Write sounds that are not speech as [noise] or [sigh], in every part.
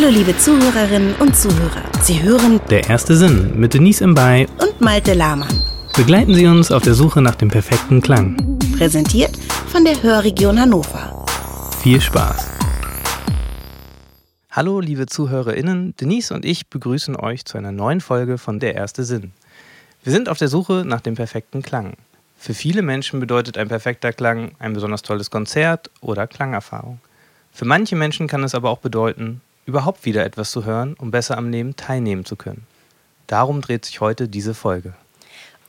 Hallo liebe Zuhörerinnen und Zuhörer. Sie hören Der erste Sinn mit Denise Imbay. und Malte Lahmann. Begleiten Sie uns auf der Suche nach dem perfekten Klang. Präsentiert von der Hörregion Hannover. Viel Spaß. Hallo liebe ZuhörerInnen, Denise und ich begrüßen euch zu einer neuen Folge von Der erste Sinn. Wir sind auf der Suche nach dem perfekten Klang. Für viele Menschen bedeutet ein perfekter Klang ein besonders tolles Konzert oder Klangerfahrung. Für manche Menschen kann es aber auch bedeuten, überhaupt wieder etwas zu hören, um besser am Leben teilnehmen zu können. Darum dreht sich heute diese Folge.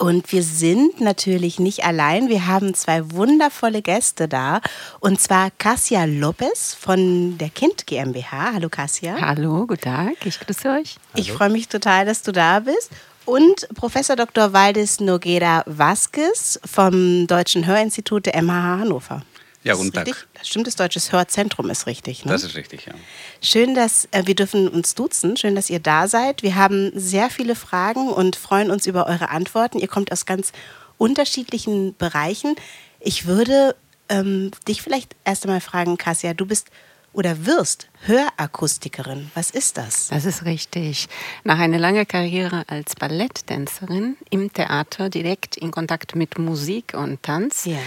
Und wir sind natürlich nicht allein. Wir haben zwei wundervolle Gäste da. Und zwar Cassia Lopez von der Kind GmbH. Hallo Cassia. Hallo, guten Tag, ich grüße euch. Ich freue mich total, dass du da bist. Und Professor Dr. Valdis Noguera Vasquez vom Deutschen Hörinstitut der MHH Hannover. Ja, guten Tag. richtig? Das stimmt, das Deutsches Hörzentrum ist richtig. Ne? Das ist richtig, ja. Schön, dass äh, wir dürfen uns duzen. Schön, dass ihr da seid. Wir haben sehr viele Fragen und freuen uns über eure Antworten. Ihr kommt aus ganz unterschiedlichen Bereichen. Ich würde ähm, dich vielleicht erst einmal fragen, Kassia, du bist oder wirst Hörakustikerin. Was ist das? Das ist richtig. Nach einer langen Karriere als Balletttänzerin im Theater direkt in Kontakt mit Musik und Tanz Ja.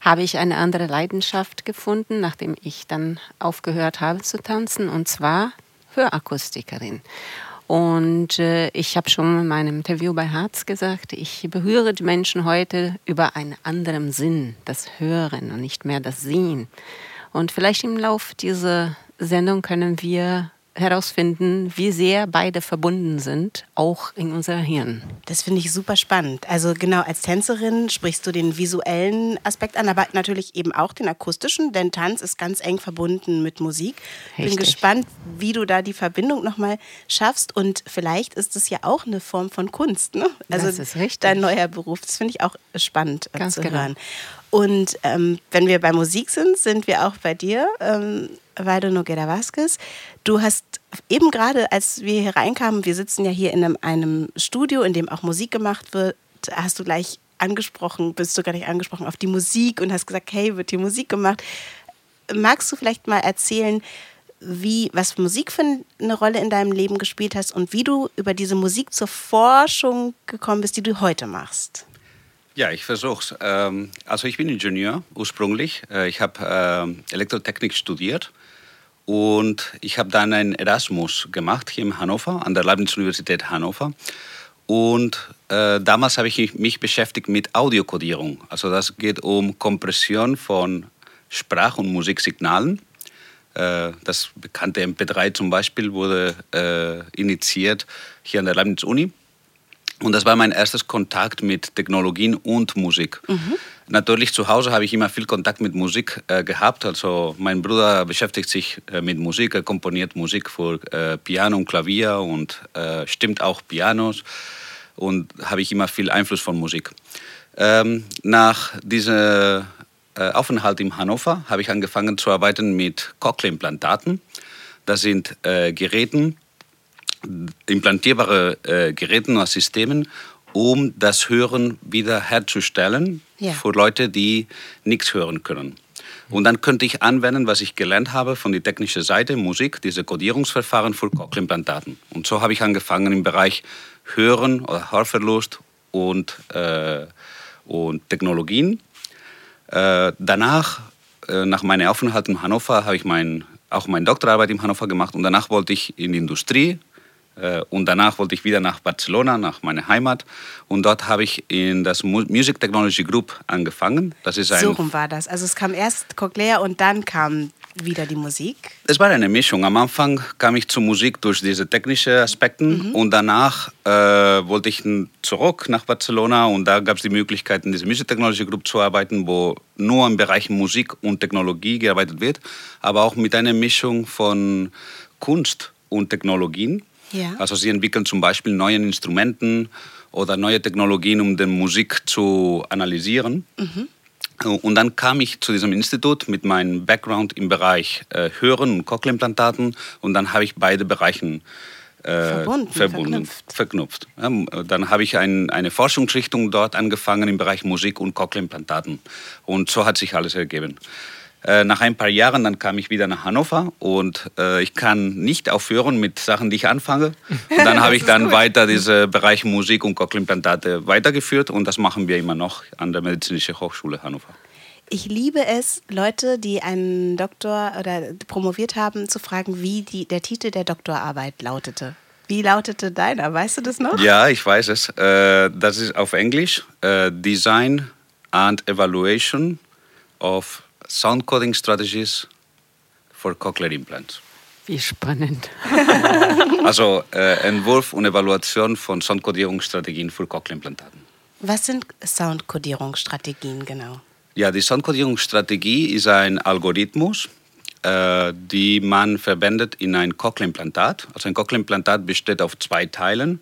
Habe ich eine andere Leidenschaft gefunden, nachdem ich dann aufgehört habe zu tanzen, und zwar Hörakustikerin. Und äh, ich habe schon in meinem Interview bei Harz gesagt, ich berühre die Menschen heute über einen anderen Sinn, das Hören und nicht mehr das Sehen. Und vielleicht im Lauf dieser Sendung können wir herausfinden, wie sehr beide verbunden sind, auch in unser Hirn. Das finde ich super spannend. Also genau, als Tänzerin sprichst du den visuellen Aspekt an, aber natürlich eben auch den akustischen, denn Tanz ist ganz eng verbunden mit Musik. Bin Richtig. gespannt, wie du da die Verbindung nochmal schaffst und vielleicht ist es ja auch eine Form von Kunst. Ne? Also Das ist richtig. dein neuer Beruf, das finde ich auch spannend äh, Ganz zu genau. hören. Und ähm, wenn wir bei Musik sind, sind wir auch bei dir, ähm, Valdo Noguera Vasquez. Du hast eben gerade, als wir hier reinkamen, wir sitzen ja hier in einem, einem Studio, in dem auch Musik gemacht wird, hast du gleich angesprochen, bist du gar nicht angesprochen auf die Musik und hast gesagt, hey, wird hier Musik gemacht. Magst du vielleicht mal erzählen, wie, was Musik für eine Rolle in deinem Leben gespielt hast und wie du über diese Musik zur Forschung gekommen bist, die du heute machst? Ja, ich versuch's. Ähm, also ich bin Ingenieur ursprünglich. Äh, ich habe ähm, Elektrotechnik studiert und ich habe dann einen Erasmus gemacht hier in Hannover, an der Leibniz-Universität Hannover. Und äh, damals habe ich mich beschäftigt mit Audiokodierung. Also das geht um Kompression von Sprach- und Musiksignalen. Äh, Das bekannte MP3 zum Beispiel wurde äh, initiiert hier an der Leibniz-Uni. Und das war mein erstes Kontakt mit Technologien und Musik. Natürlich zu Hause habe ich immer viel Kontakt mit Musik äh, gehabt. Also mein Bruder beschäftigt sich äh, mit Musik, er komponiert Musik für äh, Piano und Klavier und äh, stimmt auch Pianos. Und habe ich immer viel Einfluss von Musik. Ähm, nach diesem äh, Aufenthalt in Hannover habe ich angefangen zu arbeiten mit Cochlea-Implantaten. Das sind äh, Geräten, implantierbare äh, Geräten oder Systemen, um das Hören wiederherzustellen Ja. für Leute, die nichts hören können. Und dann könnte ich anwenden, was ich gelernt habe von der technischen Seite, Musik, diese Codierungsverfahren für Cochlea-Implantaten. Und so habe ich angefangen im Bereich Hören oder Hörverlust und, äh, und Technologien. Äh, danach, äh, nach meinem Aufenthalt in Hannover, habe ich mein, auch meine Doktorarbeit in Hannover gemacht und danach wollte ich in die Industrie äh, und danach wollte ich wieder nach Barcelona, nach meiner Heimat und dort habe ich in das Mu- Music Technology Group angefangen. Das ist ein So rum war das. Also es kam erst Cochlea und dann kam wieder die Musik. Es war eine Mischung. Am Anfang kam ich zur Musik durch diese technischen Aspekten und danach äh, wollte ich zurück nach Barcelona und da gab es die Möglichkeit, in dieser Music Technology Group zu arbeiten, wo nur im Bereich Musik und Technologie gearbeitet wird, aber auch mit einer Mischung von Kunst und Technologien. Ja. Also sie entwickeln zum Beispiel neue Instrumenten oder neue Technologien, um die Musik zu analysieren. Und dann kam ich zu diesem Institut mit meinem Background im Bereich äh, Hören und Cochlea-Implantaten und dann habe ich beide Bereichen äh, Verbunden, verknüpft. verknüpft. Ja, dann habe ich ein, eine Forschungsrichtung dort angefangen im Bereich Musik und Cochlea-Implantaten. Und so hat sich alles ergeben. Äh, nach ein paar Jahren, dann kam ich wieder nach Hannover und äh, ich kann nicht aufhören mit Sachen, die ich anfange. Und dann [laughs] habe ich dann gut. weiter diesen Bereich Musik und Cochlea-Implantate weitergeführt und das machen wir immer noch an der Medizinischen Hochschule Hannover. Ich liebe es, Leute, die einen Doktor oder promoviert haben, zu fragen, wie die, der Titel der Doktorarbeit lautete. Wie lautete deiner? Weißt du das noch? Ja, ich weiß es. Äh, das ist auf Englisch äh, Design and Evaluation of Sound Coding Strategies for Cochlear Implants. Wie spannend. [laughs] also äh, Entwurf und Evaluation von Soundkodierungsstrategien für Cochlea-Implantaten. Was sind Soundkodierungsstrategien genau? Ja, die Soundkodierungsstrategie ist ein Algorithmus, äh, die man verwendet in ein Cochlea-Implantat. Also ein Cochlea-Implantat besteht auf zwei Teilen.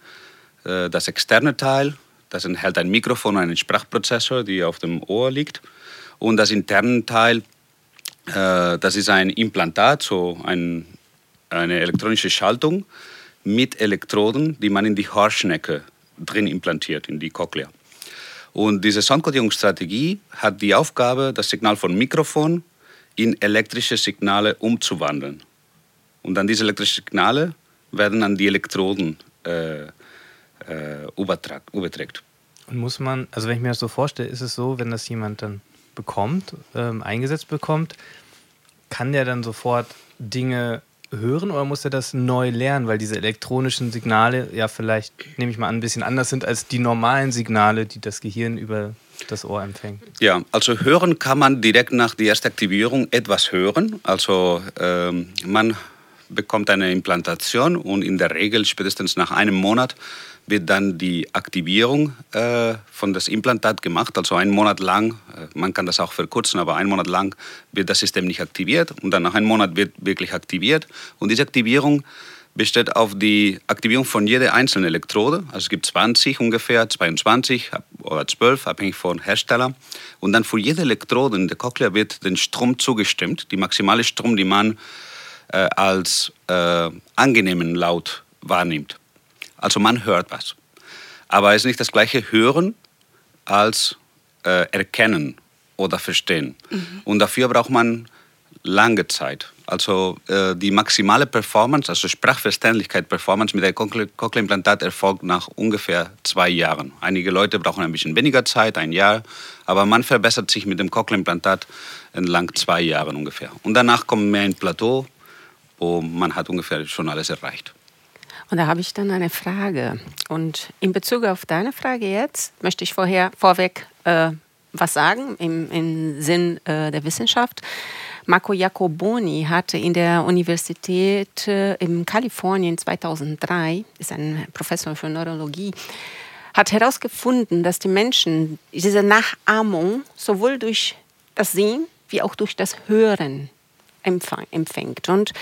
Äh, das externe Teil, das enthält ein Mikrofon und einen Sprachprozessor, die auf dem Ohr liegt. Und das interne Teil, äh, das ist ein Implantat, so ein, eine elektronische Schaltung mit Elektroden, die man in die Haarschnecke drin implantiert, in die Cochlea. Und diese Soundkodierungsstrategie hat die Aufgabe, das Signal von Mikrofon in elektrische Signale umzuwandeln. Und dann diese elektrischen Signale werden an die Elektroden äh, äh, überträgt. Und muss man, also wenn ich mir das so vorstelle, ist es so, wenn das jemand dann bekommt, ähm, eingesetzt bekommt, kann der dann sofort Dinge hören oder muss er das neu lernen, weil diese elektronischen Signale ja vielleicht, nehme ich mal an, ein bisschen anders sind als die normalen Signale, die das Gehirn über das Ohr empfängt? Ja, also hören kann man direkt nach der ersten Aktivierung etwas hören. Also ähm, man bekommt eine Implantation und in der Regel spätestens nach einem Monat wird dann die Aktivierung äh, von das Implantat gemacht. Also einen Monat lang, äh, man kann das auch verkürzen, aber einen Monat lang wird das System nicht aktiviert und dann nach einem Monat wird wirklich aktiviert. Und diese Aktivierung besteht auf die Aktivierung von jeder einzelnen Elektrode. Also es gibt 20 ungefähr, 22 oder 12, abhängig von Hersteller. Und dann für jede Elektrode in der Cochlea wird den Strom zugestimmt, die maximale Strom, die man äh, als äh, angenehmen Laut wahrnimmt. Also man hört was. Aber es ist nicht das gleiche Hören als äh, Erkennen oder Verstehen. Mhm. Und dafür braucht man lange Zeit. Also äh, die maximale Performance, also Sprachverständlichkeit, Performance mit einem Cochlea-Implantat erfolgt nach ungefähr zwei Jahren. Einige Leute brauchen ein bisschen weniger Zeit, ein Jahr, aber man verbessert sich mit dem Cochlea-Implantat entlang zwei Jahren ungefähr. Und danach kommt mehr ein Plateau, wo man hat ungefähr schon alles erreicht. Und da habe ich dann eine Frage. Und in Bezug auf deine Frage jetzt möchte ich vorher vorweg äh, was sagen im, im Sinn äh, der Wissenschaft. Marco Jacoboni hatte in der Universität äh, in Kalifornien 2003, ist ein Professor für Neurologie, hat herausgefunden, dass die Menschen diese Nachahmung sowohl durch das Sehen wie auch durch das Hören empfängt. Und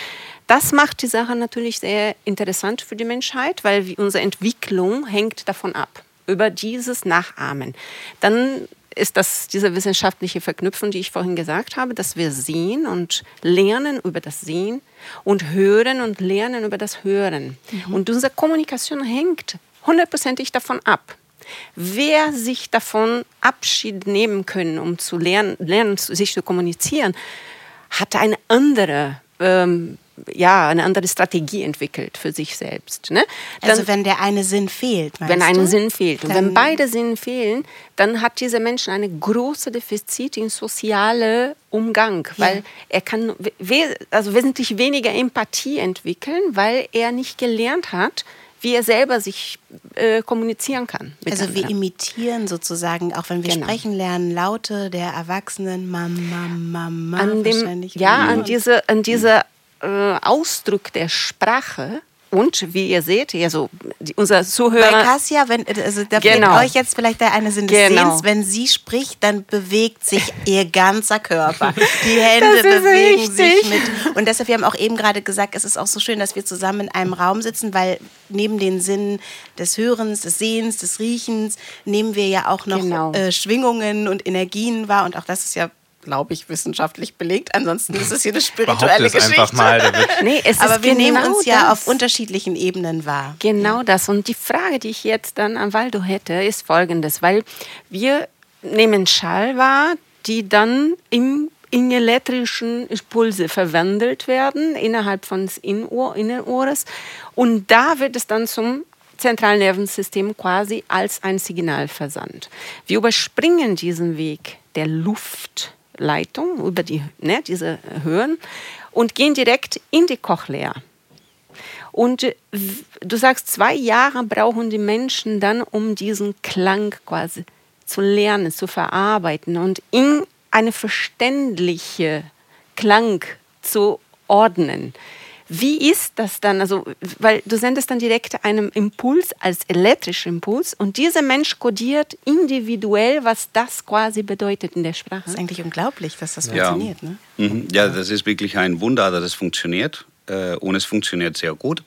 das macht die Sache natürlich sehr interessant für die Menschheit, weil unsere Entwicklung hängt davon ab, über dieses Nachahmen. Dann ist das diese wissenschaftliche Verknüpfung, die ich vorhin gesagt habe, dass wir sehen und lernen über das Sehen und hören und lernen über das Hören. Mhm. Und unsere Kommunikation hängt hundertprozentig davon ab. Wer sich davon Abschied nehmen können, um zu lernen, lernen sich zu kommunizieren, hat eine andere ähm, ja, eine andere Strategie entwickelt für sich selbst. Ne? Dann, also wenn der eine Sinn fehlt, Wenn ein du? Sinn fehlt. Und wenn beide Sinne fehlen, dann hat dieser Mensch eine große Defizit in soziale Umgang, ja. weil er kann we also wesentlich weniger Empathie entwickeln, weil er nicht gelernt hat, wie er selber sich äh, kommunizieren kann. Also wir imitieren sozusagen, auch wenn wir genau. sprechen lernen, Laute der Erwachsenen, Mama, Mama, an dem, Ja, an diese, an diese äh, Ausdruck der Sprache und wie ihr seht, also unser Zuhörer. Bei Cassia, wenn, also da genau. euch jetzt vielleicht der eine Sinn des genau. Sehens, wenn sie spricht, dann bewegt sich [laughs] ihr ganzer Körper. Die Hände bewegen richtig. sich mit. Und deshalb, wir haben auch eben gerade gesagt, es ist auch so schön, dass wir zusammen in einem Raum sitzen, weil neben den Sinnen des Hörens, des Sehens, des Riechens, nehmen wir ja auch noch genau. äh, Schwingungen und Energien wahr. Und auch das ist ja glaube ich, wissenschaftlich belegt. Ansonsten ist es hier eine [laughs] spirituelle Geschichte. Einfach mal, nee, es [laughs] Aber wir genau nehmen uns ja auf unterschiedlichen Ebenen wahr. Genau das. Und die Frage, die ich jetzt dann an Waldo hätte, ist folgendes, weil wir nehmen Schall wahr, die dann im in elektrischen Impulse verwandelt werden innerhalb von des Innenohres. Und da wird es dann zum Zentralnervensystem quasi als ein Signal versandt. Wir überspringen diesen Weg der Luftleitung über die, ne, diese Höhen und gehen direkt in die Cochlea. Und äh, du sagst, zwei Jahre brauchen die Menschen dann, um diesen Klang quasi zu lernen, zu verarbeiten und in eine verständliche Klang zu ordnen. Wie ist das dann? Also, weil du sendest dann direkt einen Impuls als elektrischen Impuls und dieser Mensch kodiert individuell, was das quasi bedeutet in der Sprache. Das ist eigentlich unglaublich, dass das ja. funktioniert. Ne? Mhm. Ja, das ist wirklich ein Wunder, dass es funktioniert. Äh, und es funktioniert sehr gut.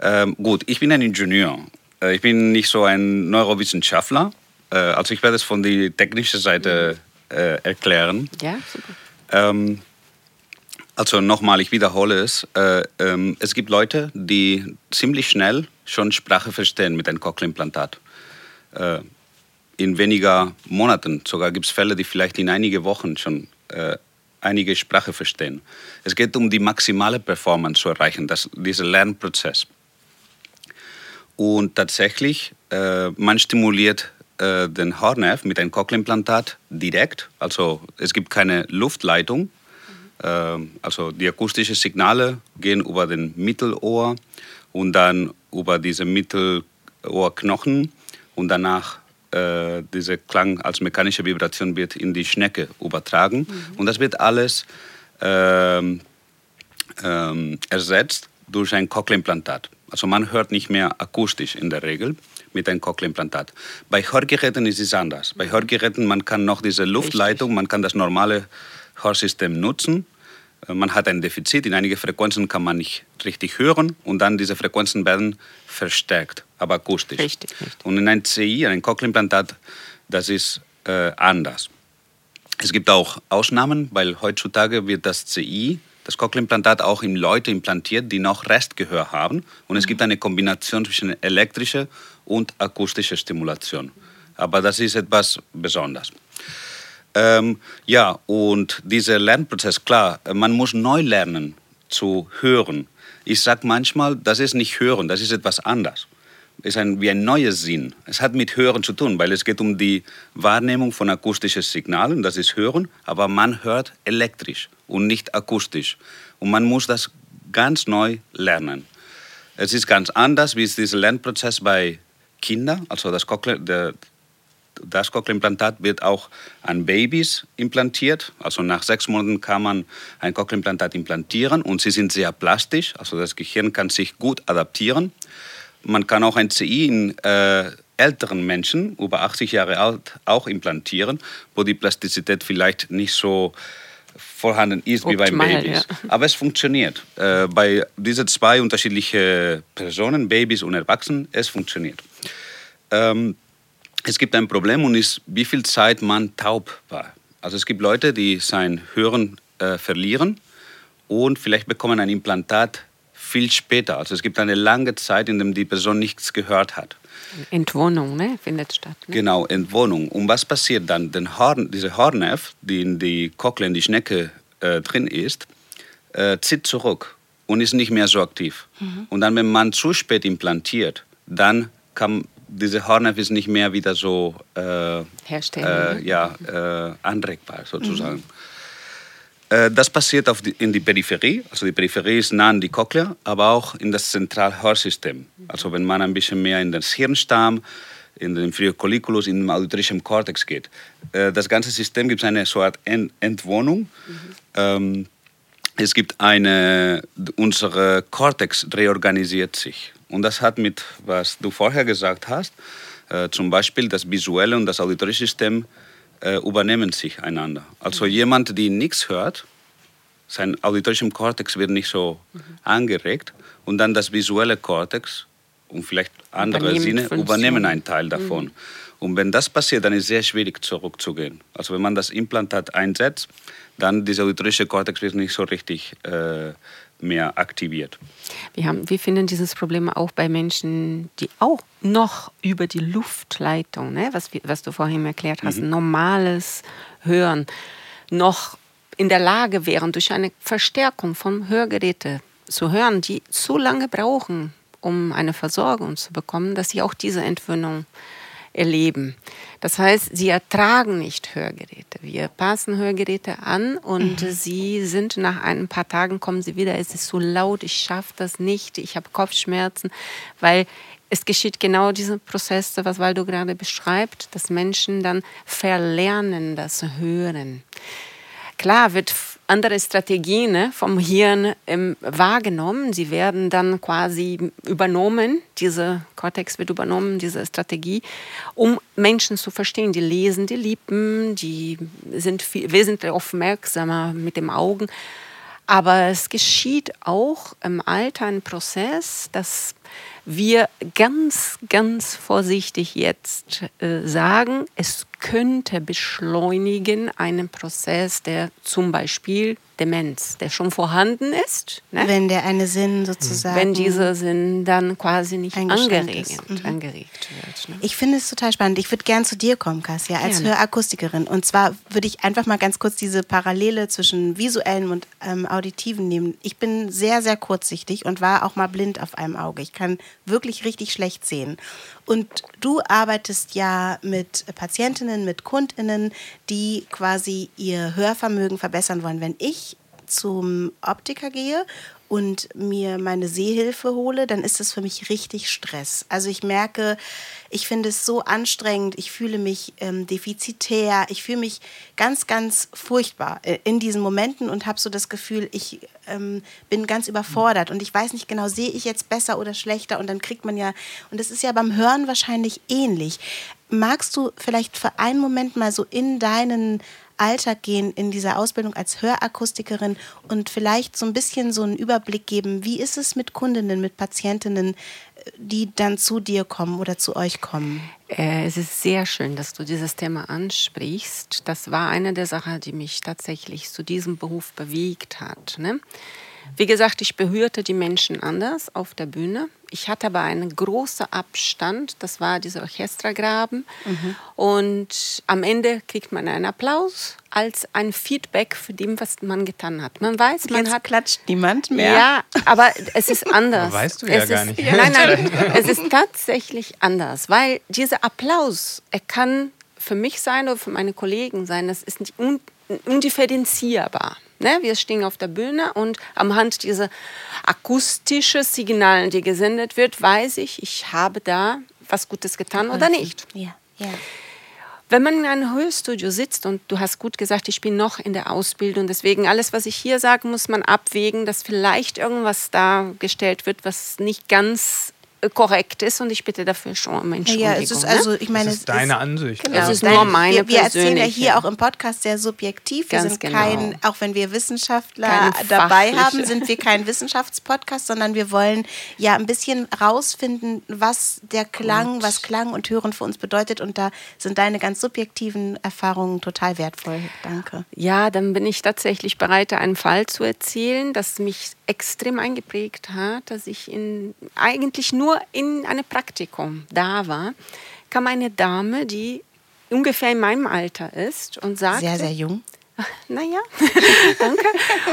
Ähm, gut, ich bin ein Ingenieur. Äh, ich bin nicht so ein Neurowissenschaftler. Äh, also ich werde es von der technischen Seite erklären. Ja, super. Ähm, also nochmal, ich wiederhole es. Äh, ähm, es gibt Leute, die ziemlich schnell schon Sprache verstehen mit einem Cochlea-Implantat. Äh, in weniger Monaten sogar gibt es Fälle, die vielleicht in einige Wochen schon äh, einige Sprache verstehen. Es geht um die maximale Performance zu erreichen, das, dieser Lernprozess. Und tatsächlich, äh, man stimuliert äh, den Haarnerv mit einem Cochlea-Implantat direkt. Also es gibt keine Luftleitung. Mhm. Äh, also die akustischen Signale gehen über den Mittelohr und dann über diese Mittelohrknochen und danach äh, dieser Klang als mechanische Vibration wird in die Schnecke übertragen. Mhm. Und das wird alles ähm, ähm, ersetzt durch ein Cochlea-Implantat. Also man hört nicht mehr akustisch in der Regel mit einem Cochlea-Implantat. Bei Hörgeräten ist es anders. Bei Hörgeräten man kann noch diese Luftleitung, man kann das normale Hörsystem nutzen. Äh, man hat ein Defizit, in einige Frequenzen kann man nicht richtig hören und dann diese Frequenzen werden verstärkt, aber akustisch. Richtig, richtig. Und in einem CI, ein Cochlea-Implantat, das ist äh, anders. Es gibt auch Ausnahmen, weil heutzutage wird das CI das Cochlea-Implantat auch in Leute implantiert, die noch Restgehör haben. Und es gibt eine Kombination zwischen elektrischer und akustischer Stimulation. Aber das ist etwas Besonderes. Ähm, ja, und dieser Lernprozess, klar, man muss neu lernen zu hören. Ich sage manchmal, das ist nicht hören, das ist etwas anderes ist ein, wie ein neues Sinn. Es hat mit Hören zu tun, weil es geht um die Wahrnehmung von akustischen Signalen, das ist Hören, aber man hört elektrisch und nicht akustisch. Und man muss das ganz neu lernen. Es ist ganz anders, wie ist dieser Lernprozess bei Kindern, also das Cochlea, der, das Cochlea-Implantat wird auch an Babys implantiert. Also nach sechs Monaten kann man ein Cochlea-Implantat implantieren und sie sind sehr plastisch. Also das Gehirn kann sich gut adaptieren. Man kann auch ein CI in äh, älteren Menschen, über 80 Jahre alt, auch implantieren, wo die Plastizität vielleicht nicht so vorhanden ist Optimal, wie bei Babys. Ja. Aber es funktioniert. Äh, bei diesen zwei unterschiedlichen Personen, Babys und Erwachsenen, es funktioniert. Ähm, es gibt ein Problem und ist, wie viel Zeit man taub war. Also es gibt Leute, die sein Hören äh, verlieren und vielleicht bekommen ein Implantat viel später. Also es gibt eine lange Zeit, in der die Person nichts gehört hat. Entwohnung ne? findet statt. Ne? Genau, Entwohnung. Und was passiert dann? Den Horn, diese Hornnerv, die in die Cochlea, in die Schnecke äh, drin ist, äh, zieht zurück und ist nicht mehr so aktiv. Mhm. Und dann, wenn man zu spät implantiert, dann kann diese Hornnerv ist nicht mehr wieder so äh, Herstellen, äh, ja, äh, anregbar sozusagen. Mhm. Äh, das passiert die, in die Peripherie, also die Peripherie ist nah an die Cochlea, aber auch in das Zentralhörsystem. Also wenn man ein bisschen mehr in den Hirnstamm, in den Colliculus, in den auditorischen Kortex geht. Äh, das ganze System gibt eine so Art Entwohnung. Mhm. Ähm, es gibt eine, unsere Kortex reorganisiert sich. Und das hat mit, was du vorher gesagt hast, äh, zum Beispiel das visuelle und das auditorische System äh, übernehmen sich einander. Also mhm. jemand, der nichts hört, sein auditorischer Kortex wird nicht so mhm. angeregt und dann das visuelle Kortex und vielleicht andere Sinne übernehmen einen Teil davon. Mhm. Und wenn das passiert, dann ist es sehr schwierig zurückzugehen. Also wenn man das Implantat einsetzt, dann dieser auditorische Kortex wird nicht so richtig äh, mehr aktiviert. Wir, haben, wir finden dieses Problem auch bei Menschen, die auch noch über die Luftleitung, ne, was, was du vorhin erklärt hast, mhm. normales Hören, noch in der Lage wären, durch eine Verstärkung von Hörgeräten zu hören, die zu lange brauchen, um eine Versorgung zu bekommen, dass sie auch diese Entwöhnung erleben. Das heißt, sie ertragen nicht Hörgeräte. Wir passen Hörgeräte an und mhm. sie sind nach ein paar Tagen kommen sie wieder, es ist so laut, ich schaffe das nicht, ich habe Kopfschmerzen, weil es geschieht genau dieser Prozess, was Waldo gerade beschreibt, dass Menschen dann verlernen das Hören. Klar wird andere Strategien ne, vom Hirn ähm, wahrgenommen. Sie werden dann quasi übernommen, diese Cortex wird übernommen, diese Strategie, um Menschen zu verstehen. Die lesen die Lippen, die sind viel, wesentlich aufmerksamer mit den Augen. Aber es geschieht auch im Alter ein Prozess, dass wir ganz, ganz vorsichtig jetzt äh, sagen, es könnte beschleunigen einen Prozess, der zum Beispiel Demenz, der schon vorhanden ist. Ne? Wenn der eine Sinn sozusagen. Wenn dieser Sinn dann quasi nicht angeregt, mhm. angeregt wird. Ne? Ich finde es total spannend. Ich würde gern zu dir kommen, Kassia, als Gerne. Hörakustikerin. Und zwar würde ich einfach mal ganz kurz diese Parallele zwischen visuellen und ähm, auditiven nehmen. Ich bin sehr, sehr kurzsichtig und war auch mal blind auf einem Auge. Ich kann wirklich richtig schlecht sehen. Und du arbeitest ja mit Patientinnen, mit Kundinnen, die quasi ihr Hörvermögen verbessern wollen. Wenn ich zum Optiker gehe und mir meine Sehhilfe hole, dann ist das für mich richtig Stress. Also ich merke, ich finde es so anstrengend, ich fühle mich ähm, defizitär, ich fühle mich ganz, ganz furchtbar äh, in diesen Momenten und habe so das Gefühl, ich ähm, bin ganz überfordert und ich weiß nicht genau, sehe ich jetzt besser oder schlechter und dann kriegt man ja, und das ist ja beim Hören wahrscheinlich ähnlich. Magst du vielleicht für einen Moment mal so in deinen Alltag gehen in dieser Ausbildung als Hörakustikerin und vielleicht so ein bisschen so einen Überblick geben, wie ist es mit Kundinnen, mit Patientinnen, die dann zu dir kommen oder zu euch kommen? Äh, es ist sehr schön, dass du dieses Thema ansprichst. Das war eine der Sachen, die mich tatsächlich zu diesem Beruf bewegt hat. Ne? Wie gesagt, ich berührte die Menschen anders auf der Bühne. Ich hatte aber einen großen Abstand, das war dieser Orchestergraben. Mhm. Und am Ende kriegt man einen Applaus als ein Feedback für dem, was man getan hat. Man weiß, man Jetzt hat. klatscht niemand mehr. Ja, aber es ist [laughs] anders. Weißt du ja es gar ist, nicht. Nein, nein, [laughs] es ist tatsächlich anders, weil dieser Applaus, er kann für mich sein oder für meine Kollegen sein, das ist nicht undifferenzierbar. Ne? Wir stehen auf der Bühne und am Hand dieser akustischen Signale, die gesendet wird, weiß ich, ich habe da was Gutes getan oder nicht. Ja, ja. Wenn man in einem Hörstudio sitzt und du hast gut gesagt, ich bin noch in der Ausbildung, deswegen alles, was ich hier sage, muss man abwägen, dass vielleicht irgendwas dargestellt wird, was nicht ganz korrekt ist und ich bitte dafür schon um Entschuldigung. Ja, es ist also, ich meine, das ist deine ist, Ansicht. Genau, es ist nur meine wir, wir erzählen ja hier auch im Podcast sehr subjektiv. Wir Ganz sind genau. kein, auch wenn wir Wissenschaftler dabei haben, sind wir kein Wissenschaftspodcast, sondern wir wollen ja ein bisschen rausfinden, was der Klang, Gut. was Klang und Hören für uns bedeutet und da sind deine ganz subjektiven Erfahrungen total wertvoll. Danke. Ja, dann bin ich tatsächlich bereit, einen Fall zu erzählen, das mich extrem eingeprägt hat, dass ich in, eigentlich nur in einem Praktikum da war, kam eine Dame, die ungefähr in meinem Alter ist und sagte... Sehr, sehr jung. [laughs] Naja, [laughs] danke.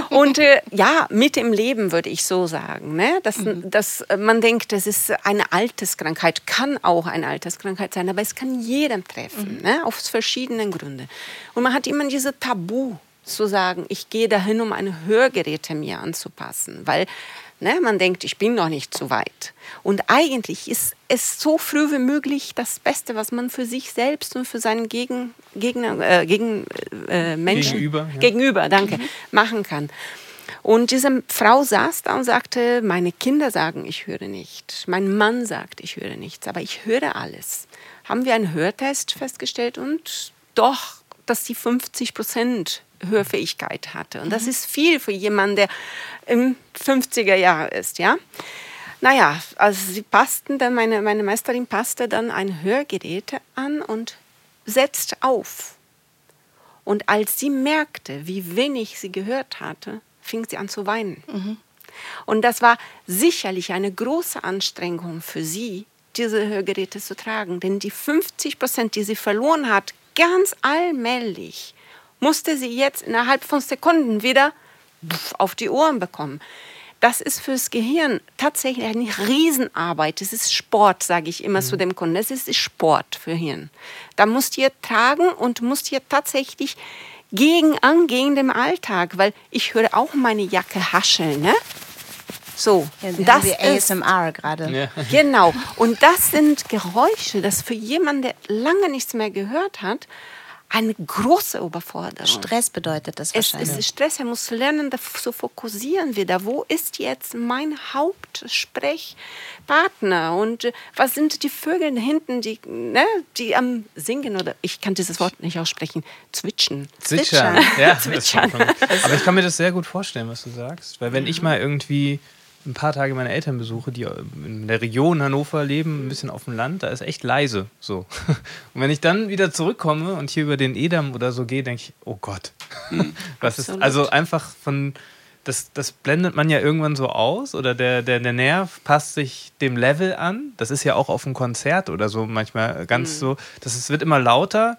Und äh, ja, mit im Leben würde ich so sagen. Ne? Dass, mhm. dass man denkt, das ist eine Alterskrankheit, kann auch eine Alterskrankheit sein, aber es kann jedem treffen, mhm. ne? aus verschiedenen Gründen. Und man hat immer diese Tabu zu sagen, ich gehe dahin, um eine Hörgeräte mir anzupassen, weil ne, man denkt, ich bin noch nicht zu weit. Und eigentlich ist es so früh wie möglich das Beste, was man für sich selbst und für seinen Gegen, Gegner, äh, gegen, äh, Menschen gegenüber, ja. gegenüber danke, mhm. machen kann. Und diese Frau saß da und sagte, meine Kinder sagen, ich höre nicht. Mein Mann sagt, ich höre nichts, aber ich höre alles. Haben wir einen Hörtest festgestellt und doch, dass sie 50 Prozent Hörfähigkeit hatte. Und das mhm. ist viel für jemanden, der im 50er Jahr ist, ja. Naja, also sie passten dann, meine, meine Meisterin passte dann ein Hörgerät an und setzt auf. Und als sie merkte, wie wenig sie gehört hatte, fing sie an zu weinen. Mhm. Und das war sicherlich eine große Anstrengung für sie, diese Hörgeräte zu tragen. Denn die 50 Prozent, die sie verloren hat, ganz allmählich, musste sie jetzt innerhalb von Sekunden wieder auf die Ohren bekommen. Das ist fürs Gehirn tatsächlich eine Riesenarbeit. Es ist Sport, sage ich immer mhm. zu dem Kunden. Es ist Sport für Hirn. Da musst ihr tragen und musst ihr tatsächlich gegen angehen dem Alltag, weil ich höre auch meine Jacke hascheln, ne? So, ja, das ist ASMR gerade. Ja. [laughs] Genau. Und das sind Geräusche, das für jemanden, der lange nichts mehr gehört hat, eine große Überforderung. Stress bedeutet das wahrscheinlich. Es ist Stress, er muss lernen, zu fokussieren wieder. Wo ist jetzt mein Hauptsprechpartner? Und äh, was sind die Vögel hinten, die, ne, die am Singen oder ich kann dieses Wort nicht aussprechen, zwitschern. Zwitschern, ja. [laughs] Zwitschern. Aber ich kann mir das sehr gut vorstellen, was du sagst. Weil wenn ich mal irgendwie ein paar Tage meine Eltern besuche, die in der Region Hannover leben, ein bisschen auf dem Land, da ist echt leise. So. [laughs] Und wenn ich dann wieder zurückkomme und hier über den Edam oder so gehe, denke ich, oh Gott. Mhm. [laughs] Was ist, also einfach von, das, das blendet man ja irgendwann so aus oder der, der, der Nerv passt sich dem Level an. Das ist ja auch auf einem Konzert oder so manchmal ganz mhm. so. Das ist, wird immer lauter.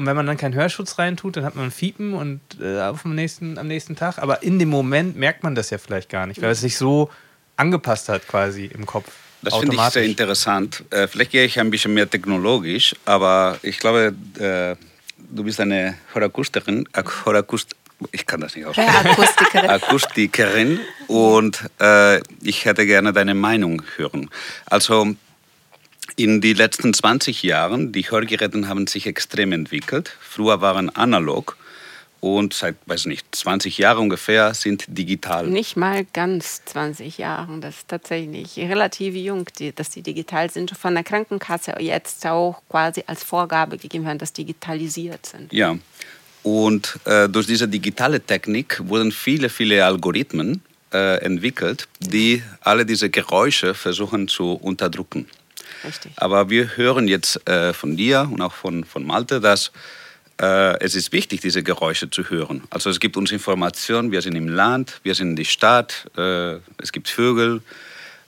Und wenn man dann keinen Hörschutz reintut, dann hat man ein Fiepen und äh, auf dem nächsten, am nächsten Tag. Aber in dem Moment merkt man das ja vielleicht gar nicht, weil es sich so angepasst hat quasi im Kopf. Das finde ich sehr interessant. Äh, vielleicht gehe ich ein bisschen mehr technologisch, aber ich glaube, äh, du bist eine Hörakustikerin, Hörakust ich kann das nicht aussprechen. Akustikerin. [laughs] Akustikerin und äh, ich hätte gerne deine Meinung hören. Also in den letzten 20 Jahren, die Hörgeräte haben sich extrem entwickelt. Früher waren analog und seit, weiß nicht, 20 Jahren ungefähr sind digital. Nicht mal ganz 20 Jahre, das ist tatsächlich relativ jung, die, dass die digital sind. Von der Krankenkasse jetzt auch quasi als Vorgabe gegeben werden, dass digitalisiert sind. Ja, und äh, durch diese digitale Technik wurden viele, viele Algorithmen äh, entwickelt, die alle diese Geräusche versuchen zu unterdrücken. Richtig. Aber wir hören jetzt äh, von dir und auch von, von Malte, dass äh, es ist wichtig, diese Geräusche zu hören. Also es gibt uns Informationen, wir sind im Land, wir sind in der Stadt, äh, es gibt Vögel.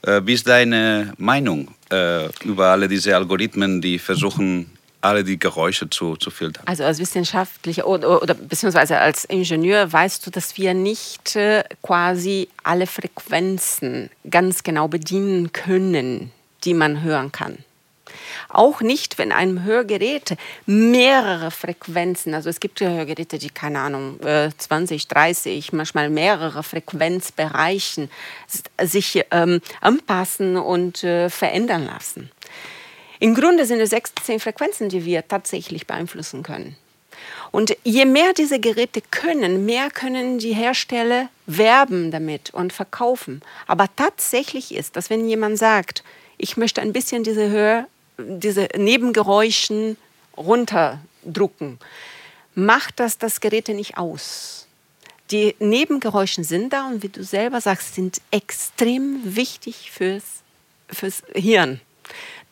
Äh, wie ist deine Meinung äh, über alle diese Algorithmen, die versuchen, alle die Geräusche zu, zu filtern. Also als Wissenschaftlicher oder, oder beziehungsweise als Ingenieur weißt du, dass wir nicht äh, quasi alle Frequenzen ganz genau bedienen können, die man hören kann. Auch nicht, wenn einem Hörgerät mehrere Frequenzen, also es gibt ja Hörgeräte, die, keine Ahnung, 20, äh, 30, manchmal mehrere Frequenzbereichen sich ähm, anpassen und äh, verändern lassen. Im Grunde sind es 16 Frequenzen, die wir tatsächlich beeinflussen können. Und je mehr diese Geräte können, mehr können die Hersteller werben damit und verkaufen. Aber tatsächlich ist, dass wenn jemand sagt, ich möchte ein bisschen diese, Hör, diese Nebengeräuschen runterdrucken, macht das das Gerät nicht aus. Die Nebengeräusche sind da und wie du selber sagst, sind extrem wichtig fürs, fürs Hirn.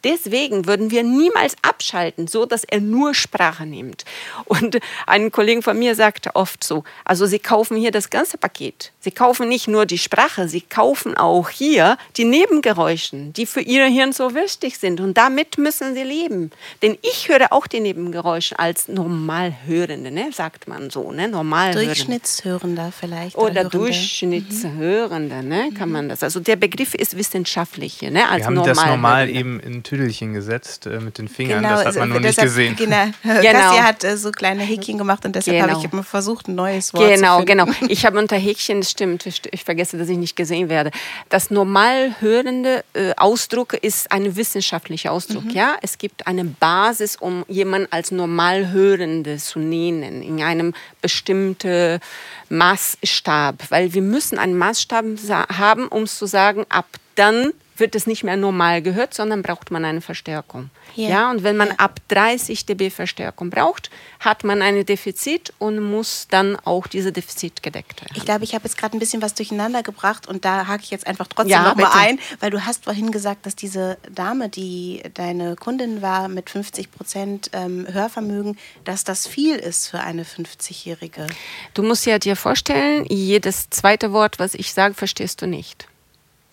Deswegen würden wir niemals abschalten, so dass er nur Sprache nimmt. Und ein Kollege von mir sagte oft so, also Sie kaufen hier das ganze Paket. Sie kaufen nicht nur die Sprache, Sie kaufen auch hier die Nebengeräusche, die für Ihr Hirn so wichtig sind. Und damit müssen Sie leben. Denn ich höre auch die Nebengeräusche als Normalhörende, ne? sagt man so. Ne? Normalhörende. Durchschnittshörender vielleicht. Oder, oder Durchschnittshörender, ne? kann man das. Also der Begriff ist wissenschaftlich. Ne? Als Wir haben das normal eben in Tüdelchen gesetzt äh, mit den Fingern. Genau, das hat man noch nicht gesehen. Genau. [laughs] genau. Cassia hat äh, so kleine Häkchen gemacht und deshalb genau. habe ich immer versucht, ein neues Wort genau, zu finden. Genau, genau. Ich habe unter Häkchen, stimmt, ich vergesse, dass ich nicht gesehen werde. Das normal hörende äh, Ausdruck ist ein wissenschaftlicher Ausdruck. Mhm. Ja? Es gibt eine Basis, um jemanden als normal hörende zu nennen, in einem bestimmten Maßstab. Weil wir müssen einen Maßstab haben, um zu sagen, ab dann wird es nicht mehr normal gehört, sondern braucht man eine Verstärkung. Ja, ja und wenn man ja. ab 30 dB Verstärkung braucht, hat man ein Defizit und muss dann auch diese Defizit gedeckt werden. Ich glaube, ich habe jetzt gerade ein bisschen was durcheinander gebracht und da hake ich jetzt einfach trotzdem ja, nochmal ein, weil du hast vorhin gesagt, dass diese Dame, die deine Kundin war mit 50 Prozent ähm, Hörvermögen, dass das viel ist für eine 50-Jährige. Du musst ja dir vorstellen, jedes zweite Wort, was ich sage, verstehst du nicht.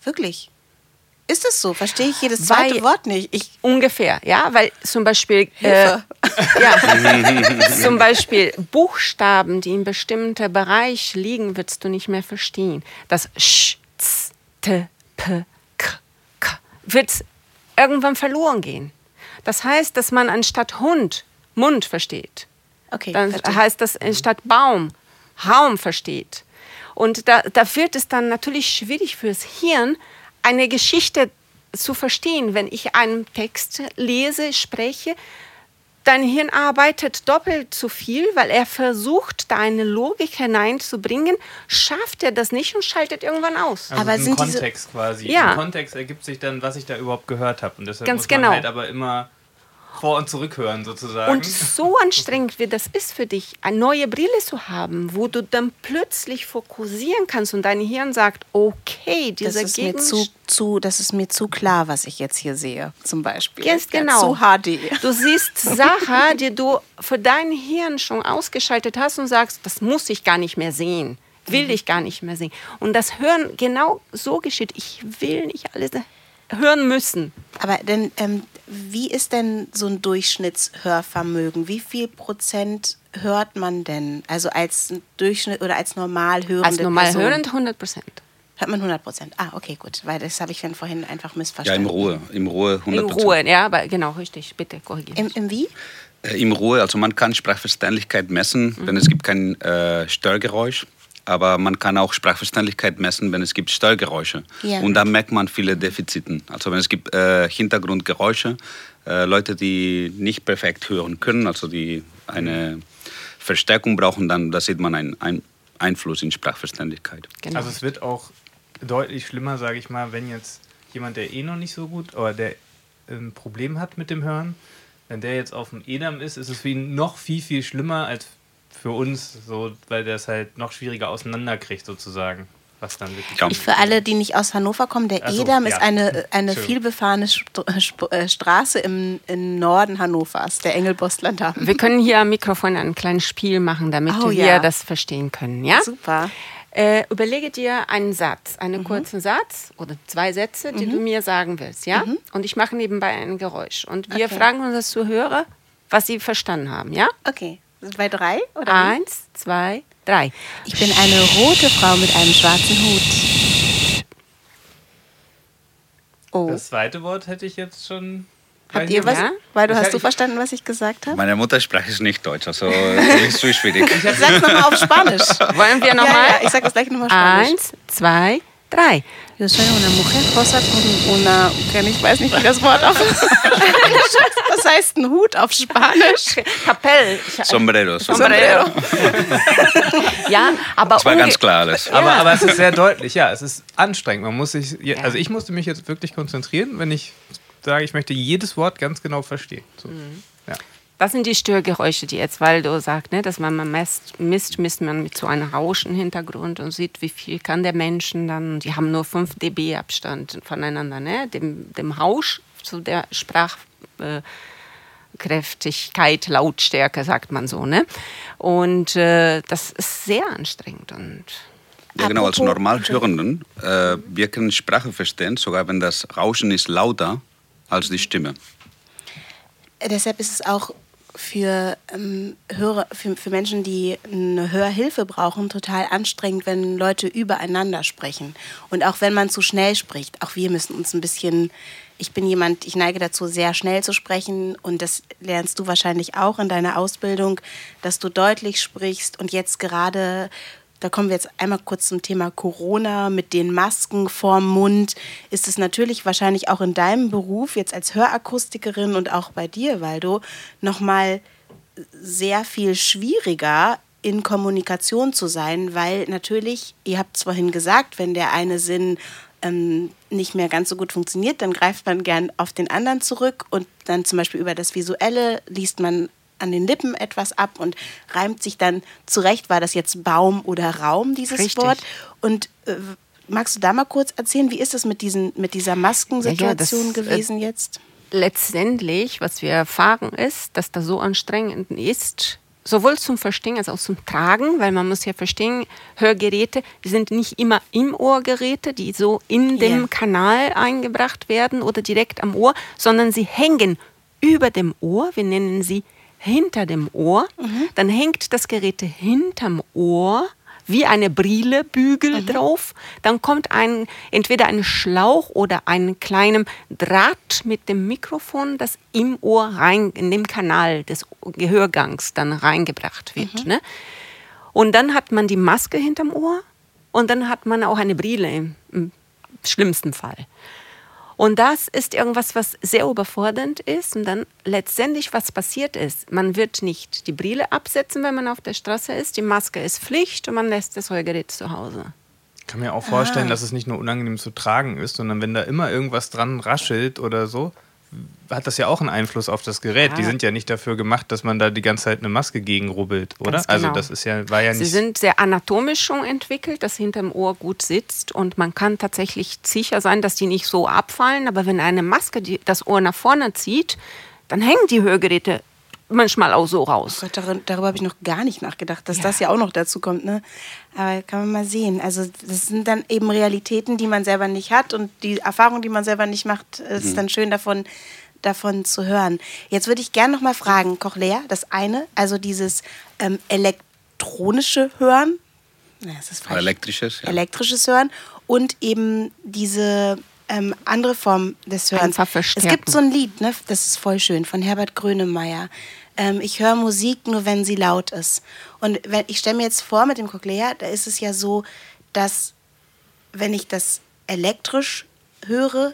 Wirklich? Ist es so? Verstehe ich jedes zweite weil, Wort nicht? Ich ungefähr, ja, weil zum Beispiel. Äh, [laughs] Ja. Zum Beispiel Buchstaben, die in bestimmten Bereich liegen, wirst du nicht mehr verstehen. Das Sch, Z, T, P, K, K wird irgendwann verloren gehen. Das heißt, dass man anstatt Hund Mund versteht. Okay. Dann verstehe. heißt das anstatt Baum Raum versteht. Und da, da wird es dann natürlich schwierig fürs Hirn, eine Geschichte zu verstehen. Wenn ich einen Text lese, spreche, dein Hirn arbeitet doppelt so viel, weil er versucht, da eine Logik hineinzubringen, schafft er das nicht und schaltet irgendwann aus. Also Aber im sind diese- Kontext quasi. Ja. Im Kontext ergibt sich dann, was ich da überhaupt gehört habe. Und deshalb Ganz muss man genau. halt aber immer vor- und zurückhören sozusagen. Und so [laughs] anstrengend wie das ist für dich, eine neue Brille zu haben, wo du dann plötzlich fokussieren kannst und dein Hirn sagt, okay, das dieser ist mir zu, zu, das ist mir zu klar, was ich jetzt hier sehe, zum Beispiel. Ganz Ja, genau. Zu HD. Du siehst [laughs] Sachen, die du für dein Hirn schon ausgeschaltet hast und sagst, das muss ich gar nicht mehr sehen, will Mhm. ich gar nicht mehr sehen. Und das Hören genau so geschieht. Ich will nicht alles hören müssen. Aber denn, ähm, wie ist denn so ein Durchschnittshörvermögen? Wie viel Prozent hört man denn? Also als Durchschnitt oder als normal hörende Als normal Person? hörend 100 Prozent. Hört man 100 Prozent. Ah, okay, gut. Weil das habe ich dann vorhin einfach Ja, missverstanden. im Ruhe. Im Ruhe 100 In Ruhe, ja, aber genau, richtig. Bitte korrigieren. Im, Im wie? Äh, Im Ruhe, also man kann Sprachverständlichkeit messen, wenn es gibt kein äh, Störgeräusch. Aber man kann auch Sprachverständlichkeit messen, wenn es gibt Störgeräusche. Ja. Und da merkt man viele Defiziten. Also wenn es gibt äh, Hintergrundgeräusche, äh, Leute, die nicht perfekt hören können, also die eine Verstärkung brauchen, dann da sieht man einen, einen Einfluss in Sprachverständlichkeit. Genau. Also es wird auch deutlich schlimmer, sage ich mal, wenn jetzt jemand, der eh noch nicht so gut, oder der ein Problem hat mit dem Hören, wenn der jetzt auf dem Edam ist, ist es für ihn noch viel, viel schlimmer als für uns, so, weil der es halt noch schwieriger auseinanderkriegt sozusagen, was dann wirklich... Ja. Ich, für alle, die nicht aus Hannover kommen, der so, Edam ja. ist eine, eine Entschuldigung. vielbefahrene St äh, Straße im, im Norden Hannovers, der Engelbostler Damm. Wir können hier am Mikrofon ein kleines Spiel machen, damit Oh, wir ja. das verstehen können. Ja? Super. Äh, überlege dir einen Satz, Mhm. einen kurzen Satz oder zwei Sätze, die du mir sagen willst, ja? Und ich mache nebenbei ein Geräusch. Und wir Mhm. Okay. fragen unsere Zuhörer, was sie verstanden haben, ja? Okay. Sind bei drei? Oder wie? Eins, zwei, drei. Ich bin eine rote Frau mit einem schwarzen Hut. Oh. Das zweite Wort hätte ich jetzt schon... Habt ihr was? Ja? Weil du Ich- hast du ich- verstanden, was ich gesagt habe? Meine Muttersprache ist nicht Deutsch, also [laughs] ist zu schwierig. Sag's nochmal auf Spanisch. Wollen wir Ja, nochmal? ja, ich sag das gleich nochmal Spanisch. Eins, zwei, drei. Yo soy una mujer rosa con una... Okay, ich weiß nicht, wie das Wort auf... [laughs] was heißt ein Hut auf Spanisch? Kapell. Ich- Sombrero. Sombrero. [laughs] ja, aber Das war ganz klar alles. Aber, aber es ist sehr deutlich, ja, es ist anstrengend. Man muss sich, also ich musste mich jetzt wirklich konzentrieren, wenn ich sage, ich möchte jedes Wort ganz genau verstehen. So. Ja. Was sind die Störgeräusche, die jetzt Waldo sagt, ne? dass man misst, misst, misst man mit so einem Rauschenhintergrund und sieht, wie viel kann der Menschen dann, die haben nur 5 dB Abstand voneinander, ne? dem, dem Rausch zu der Sprachkräftigkeit, Lautstärke, sagt man so. Ne? Und äh, das ist sehr anstrengend und Ja, genau, als Normalhörenden, äh, wir können Sprache verstehen, sogar wenn das Rauschen ist lauter als die Stimme. Deshalb ist es auch für, ähm, Hörer, für, für Menschen, die eine Hörhilfe brauchen, total anstrengend, wenn Leute übereinander sprechen. Und auch wenn man zu schnell spricht. Auch wir müssen uns ein bisschen. Ich bin jemand, ich neige dazu, sehr schnell zu sprechen. Und das lernst du wahrscheinlich auch in deiner Ausbildung, dass du deutlich sprichst. Und jetzt gerade da kommen wir jetzt einmal kurz zum Thema Corona mit den Masken vorm Mund. Ist es natürlich wahrscheinlich auch in deinem Beruf jetzt als Hörakustikerin und auch bei dir, Waldo, nochmal sehr viel schwieriger in Kommunikation zu sein, weil natürlich, ihr habt es vorhin gesagt, wenn der eine Sinn ähm, nicht mehr ganz so gut funktioniert, dann greift man gern auf den anderen zurück und dann zum Beispiel über das Visuelle liest man an den Lippen etwas ab und reimt sich dann zurecht, war das jetzt Baum oder Raum, dieses Richtig. Wort. Und äh, magst du da mal kurz erzählen, wie ist das mit, diesen, mit dieser Maskensituation Ja, ja, das, äh, gewesen jetzt? letztendlich, was wir erfahren, ist, dass das so anstrengend ist, sowohl zum Verstehen als auch zum Tragen, weil man muss ja verstehen, Hörgeräte sind nicht immer im Ohrgeräte, die so in dem. Kanal eingebracht werden oder direkt am Ohr, sondern sie hängen über dem Ohr. Wir nennen sie hinter dem Ohr. Mhm. Dann hängt das Gerät hinterm Ohr wie eine Brille, Bügel mhm. drauf. Dann kommt ein, entweder ein Schlauch oder ein kleiner Draht mit dem Mikrofon, das im Ohr rein, in dem Kanal des Gehörgangs dann reingebracht wird. Mhm. Ne? Und dann hat man die Maske hinterm Ohr und dann hat man auch eine Brille im, im schlimmsten Fall. Und das ist irgendwas, was sehr überfordernd ist. Und dann letztendlich, was passiert ist, man wird nicht die Brille absetzen, wenn man auf der Straße ist. Die Maske ist Pflicht und man lässt das Heugerät zu Hause. Ich kann mir auch vorstellen, ah. dass es nicht nur unangenehm zu tragen ist, sondern wenn da immer irgendwas dran raschelt oder so, hat das ja auch einen Einfluss auf das Gerät. Ja. Die sind ja nicht dafür gemacht, dass man da die ganze Zeit eine Maske gegenrubbelt, oder? Also genau. Also das ist ja, war ja nicht. Sie sind sehr anatomisch schon entwickelt, dass hinterm Ohr gut sitzt und man kann tatsächlich sicher sein, dass die nicht so abfallen. Aber wenn eine Maske das Ohr nach vorne zieht, dann hängen die Hörgeräte manchmal auch so raus. Oh Gott, darüber habe ich noch gar nicht nachgedacht, dass ja. das ja auch noch dazu kommt. Ne? Aber kann man mal sehen. Also das sind dann eben Realitäten, die man selber nicht hat und die Erfahrung, die man selber nicht macht, ist mhm. dann schön davon, davon zu hören. Jetzt würde ich gerne noch mal fragen, Cochlea, das eine, also dieses ähm, elektronische Hören, ja, das ist falsch. elektrisches, ja. elektrisches Hören und eben diese ähm, andere Form des Hörens. Es gibt so ein Lied, ne, das ist voll schön, von Herbert Grönemeyer. Ähm, ich höre Musik nur, wenn sie laut ist. Und wenn, ich stelle mir jetzt vor, mit dem Cochlea, da ist es ja so, dass wenn ich das elektrisch höre,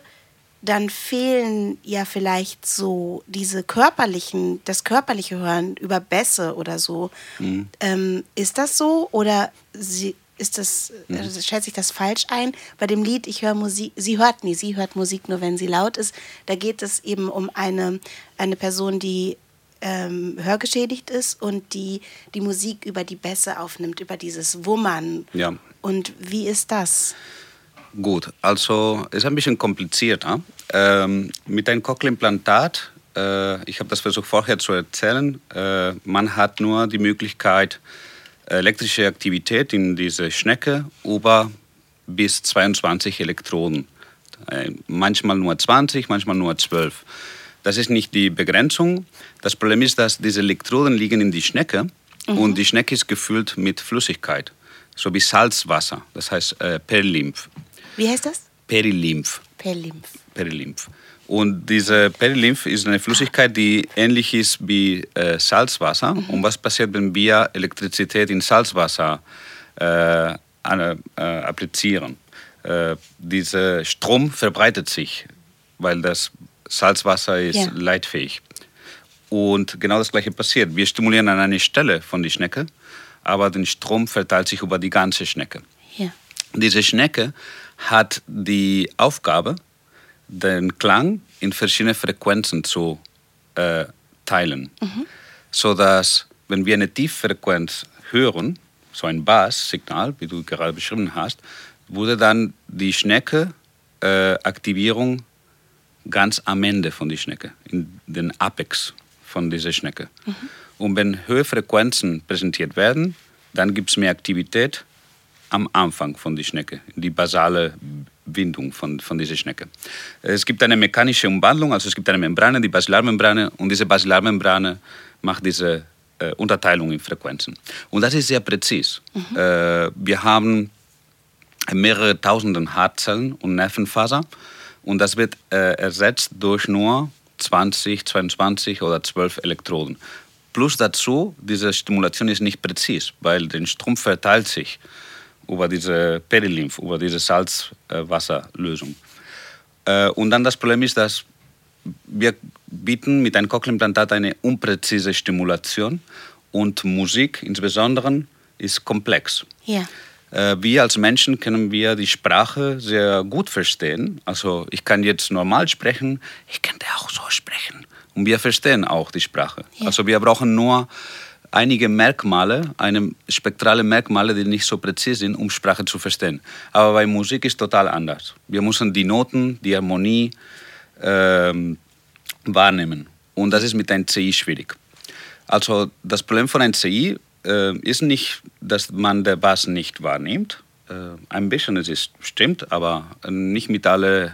dann fehlen ja vielleicht so diese körperlichen, das körperliche Hören über Bässe oder so. Mhm. Ähm, ist das so oder sie, ist das, mhm. also schätze ich das falsch ein? Bei dem Lied Ich höre Musik, sie hört nie, sie hört Musik nur, wenn sie laut ist. Da geht es eben um eine, eine Person, die ähm, hörgeschädigt ist und die die Musik über die Bässe aufnimmt, über dieses Wummern. Ja. Und wie ist das? Gut, also ist ein bisschen komplizierter. Ähm, mit einem Cochlea-Implantat, äh, ich habe das versucht vorher zu erzählen, äh, man hat nur die Möglichkeit, elektrische Aktivität in diese Schnecke über bis 22 Elektroden. Äh, manchmal nur 20, manchmal nur 12. Das ist nicht die Begrenzung. Das Problem ist, dass diese Elektroden liegen in die Schnecke mhm. und die Schnecke ist gefüllt mit Flüssigkeit, so wie Salzwasser, das heißt äh, Perilymph. Wie heißt das? Perilymph. Perilymph. Perilymph. Und diese Perilymph ist eine Flüssigkeit, die ähnlich ist wie äh, Salzwasser. Mhm. Und was passiert, wenn wir Elektrizität in Salzwasser äh, äh, applizieren? Äh, dieser Strom verbreitet sich, weil das Salzwasser ist ja. leitfähig. Und genau das Gleiche passiert. Wir stimulieren an einer Stelle von der Schnecke, aber der Strom verteilt sich über die ganze Schnecke. Ja. Diese Schnecke hat die Aufgabe, den Klang in verschiedene Frequenzen zu äh, teilen. Mhm. Sodass, wenn wir eine Tieffrequenz hören, so ein Basssignal, wie du gerade beschrieben hast, wurde dann die Schnecke-Aktivierung äh, ganz am Ende von der Schnecke, in den Apex von dieser Schnecke. Mhm. Und wenn höhere Frequenzen präsentiert werden, dann gibt es mehr Aktivität am Anfang von der Schnecke, die basale Windung von, von dieser Schnecke. Es gibt eine mechanische Umwandlung, also es gibt eine Membrane, die Basilarmembrane, und diese Basilarmembrane macht diese äh, Unterteilung in Frequenzen. Und das ist sehr präzis. Mhm. Äh, wir haben mehrere tausenden Haarzellen und Nervenfaser und das wird äh, ersetzt durch nur 20, 22 oder 12 Elektroden. Plus dazu, diese Stimulation ist nicht präzis, weil der Strom verteilt sich über diese Perilymph, über diese Salzwasserlösung. Äh, und dann das Problem ist, dass wir bieten mit einem Cochlea-Implantat eine unpräzise Stimulation und Musik insbesondere ist komplex. Ja. Äh, wir als Menschen können wir die Sprache sehr gut verstehen. Also ich kann jetzt normal sprechen, ich kann auch so sprechen. Und wir verstehen auch die Sprache. Ja. Also wir brauchen nur einige Merkmale, eine spektrale Merkmale, die nicht so präzise sind, um Sprache zu verstehen. Aber bei Musik ist total anders. Wir müssen die Noten, die Harmonie ähm, wahrnehmen. Und das ist mit einem CI schwierig. Also das Problem von einem CI äh, ist nicht, dass man den Bass nicht wahrnimmt. Äh, ein bisschen, es ist stimmt, aber nicht mit allen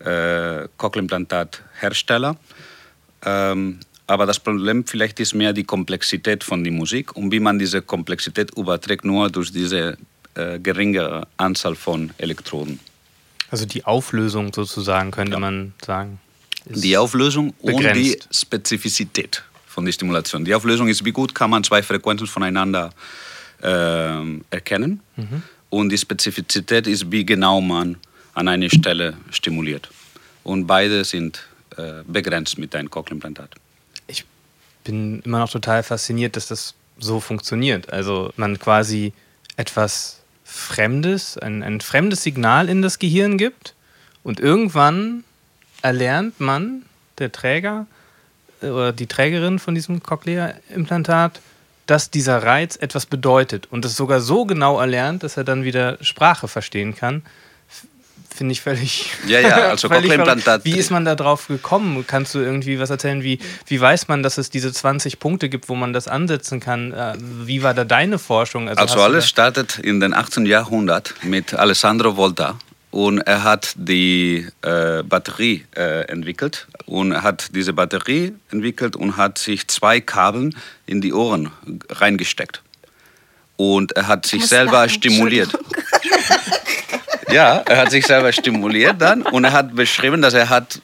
äh, Cochlea-Implantat-Herstellern. Ähm, Aber das Problem vielleicht ist mehr die Komplexität von der Musik und wie man diese Komplexität überträgt nur durch diese äh, geringe Anzahl von Elektroden. Also die Auflösung sozusagen könnte ja. man sagen. Die Auflösung begrenzt. und die Spezifizität von der Stimulation. Die Auflösung ist, wie gut kann man zwei Frequenzen voneinander äh, erkennen. Mhm. Und die Spezifizität ist, wie genau man an eine Stelle stimuliert. Und beide sind äh, begrenzt mit einem Cochlea-Implantat. Ich bin immer noch total fasziniert, dass das so funktioniert. Also man quasi etwas Fremdes, ein, ein fremdes Signal in das Gehirn gibt und irgendwann erlernt man, der Träger oder die Trägerin von diesem Cochlea-Implantat, dass dieser Reiz etwas bedeutet und es sogar so genau erlernt, dass er dann wieder Sprache verstehen kann. Finde ich völlig. [laughs] Ja, ja, also [laughs] Cochlea-Implantat. Wie ist man da drauf gekommen? Kannst du irgendwie was erzählen? Wie, wie weiß man, dass es diese 20 Punkte gibt, wo man das ansetzen kann? Äh, wie war da deine Forschung? Also, also alles startet in den 18. Jahrhundert mit Alessandro Volta. Und er hat die äh, Batterie äh, entwickelt und er hat diese Batterie entwickelt und hat sich zwei Kabel in die Ohren reingesteckt. Und er hat sich selber lachen. stimuliert. [laughs] ja, er hat sich selber stimuliert dann und er hat beschrieben, dass er hat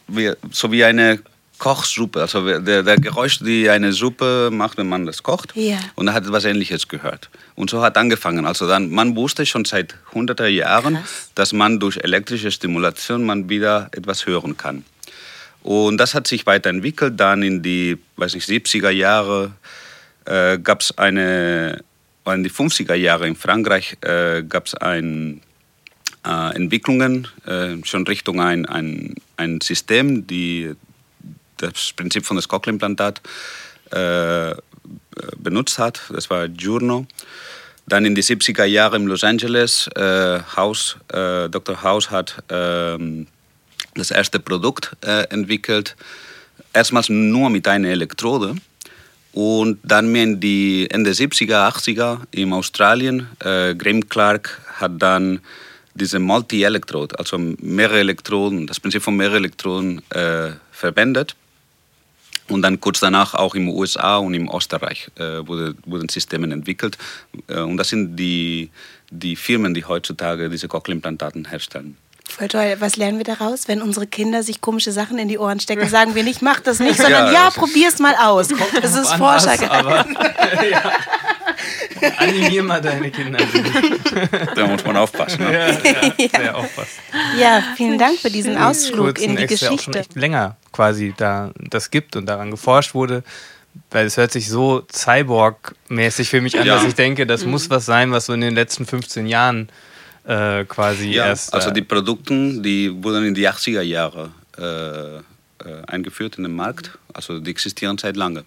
so wie eine Kochsuppe, also der, der Geräusch, die eine Suppe macht, wenn man das kocht. Ja. Und er hat etwas Ähnliches gehört. Und so hat angefangen. Also dann, man wusste schon seit hunderter Jahren, Krass. dass man durch elektrische Stimulation man wieder etwas hören kann. Und das hat sich weiterentwickelt. Dann in die, weiß nicht, 70er Jahre äh, gab es eine, in die 50er Jahre in Frankreich äh, gab es ein, äh, Entwicklungen äh, schon Richtung ein, ein, ein System, die das Prinzip von das Cochlea-Implantat äh, benutzt hat. Das war Giorno. Dann in die 70er Jahre in Los Angeles, äh, House, äh, Dr. House hat ähm, das erste Produkt äh, entwickelt. Erstmals nur mit einer Elektrode. Und dann mehr in die Ende 70er, 80er in Australien, äh, Graham Clark hat dann diese Multi-Elektrode, also mehrere Elektroden, das Prinzip von mehreren Elektroden äh, verwendet. Und dann kurz danach auch im USA und im Österreich äh, wurde, wurden Systeme entwickelt. Äh, und das sind die, die Firmen, die heutzutage diese Cochlea-Implantaten herstellen. Voll toll. Was lernen wir daraus? Wenn unsere Kinder sich komische Sachen in die Ohren stecken, sagen wir nicht, mach das nicht, sondern ja, ja probier's mal aus. Das ist Forscher. [laughs] ja. Animier mal deine Kinder. [laughs] da muss man aufpassen. Ne? Ja, [laughs] ja, ja. aufpassen. ja, vielen Dank für diesen Ausflug in die Geschichte. Auch schon echt länger quasi da das gibt und daran geforscht wurde. Weil es hört sich so Cyborg-mäßig für mich an, ja. dass ich denke, das mhm. muss was sein, was so in den letzten 15 Jahren äh, quasi ja, erst. Also äh, die Produkte, die wurden in die 80er Jahre äh, äh, eingeführt in den Markt. Also die existieren seit langem.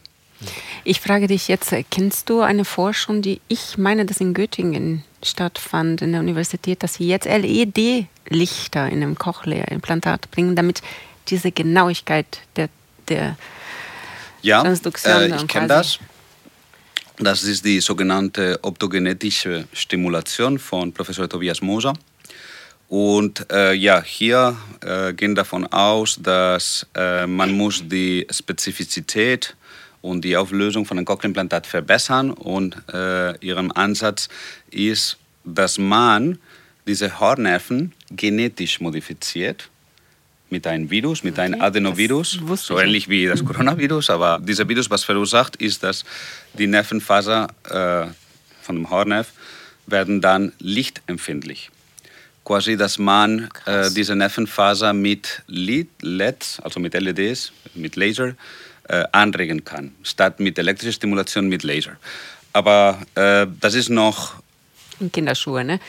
Ich frage dich jetzt, kennst du eine Forschung, die ich meine, dass in Göttingen stattfand, in der Universität, dass sie jetzt LED-Lichter in einem Cochlea-Implantat bringen, damit diese Genauigkeit der, der ja, Transduktion. Äh, ich kenne das. Das ist die sogenannte optogenetische Stimulation von Professor Tobias Moser. Und äh, ja, hier äh, gehen davon aus, dass äh, man muss die Spezifizität und die Auflösung von einem Cochlea-Implantat verbessern. Und äh, ihrem Ansatz ist, dass man diese Hornnerven genetisch modifiziert mit einem Virus, mit okay, einem Adenovirus, so ähnlich wie das Coronavirus. Aber dieser Virus, was verursacht, ist, dass die Nervenfaser äh, von dem Hornnerv werden dann lichtempfindlich. Quasi, dass man äh, diese Nervenfaser mit LEDs, also mit LEDs, mit Laser, äh, anregen kann, statt mit elektrischer Stimulation mit Laser. Aber äh, das ist noch in Kinderschuhe, ne?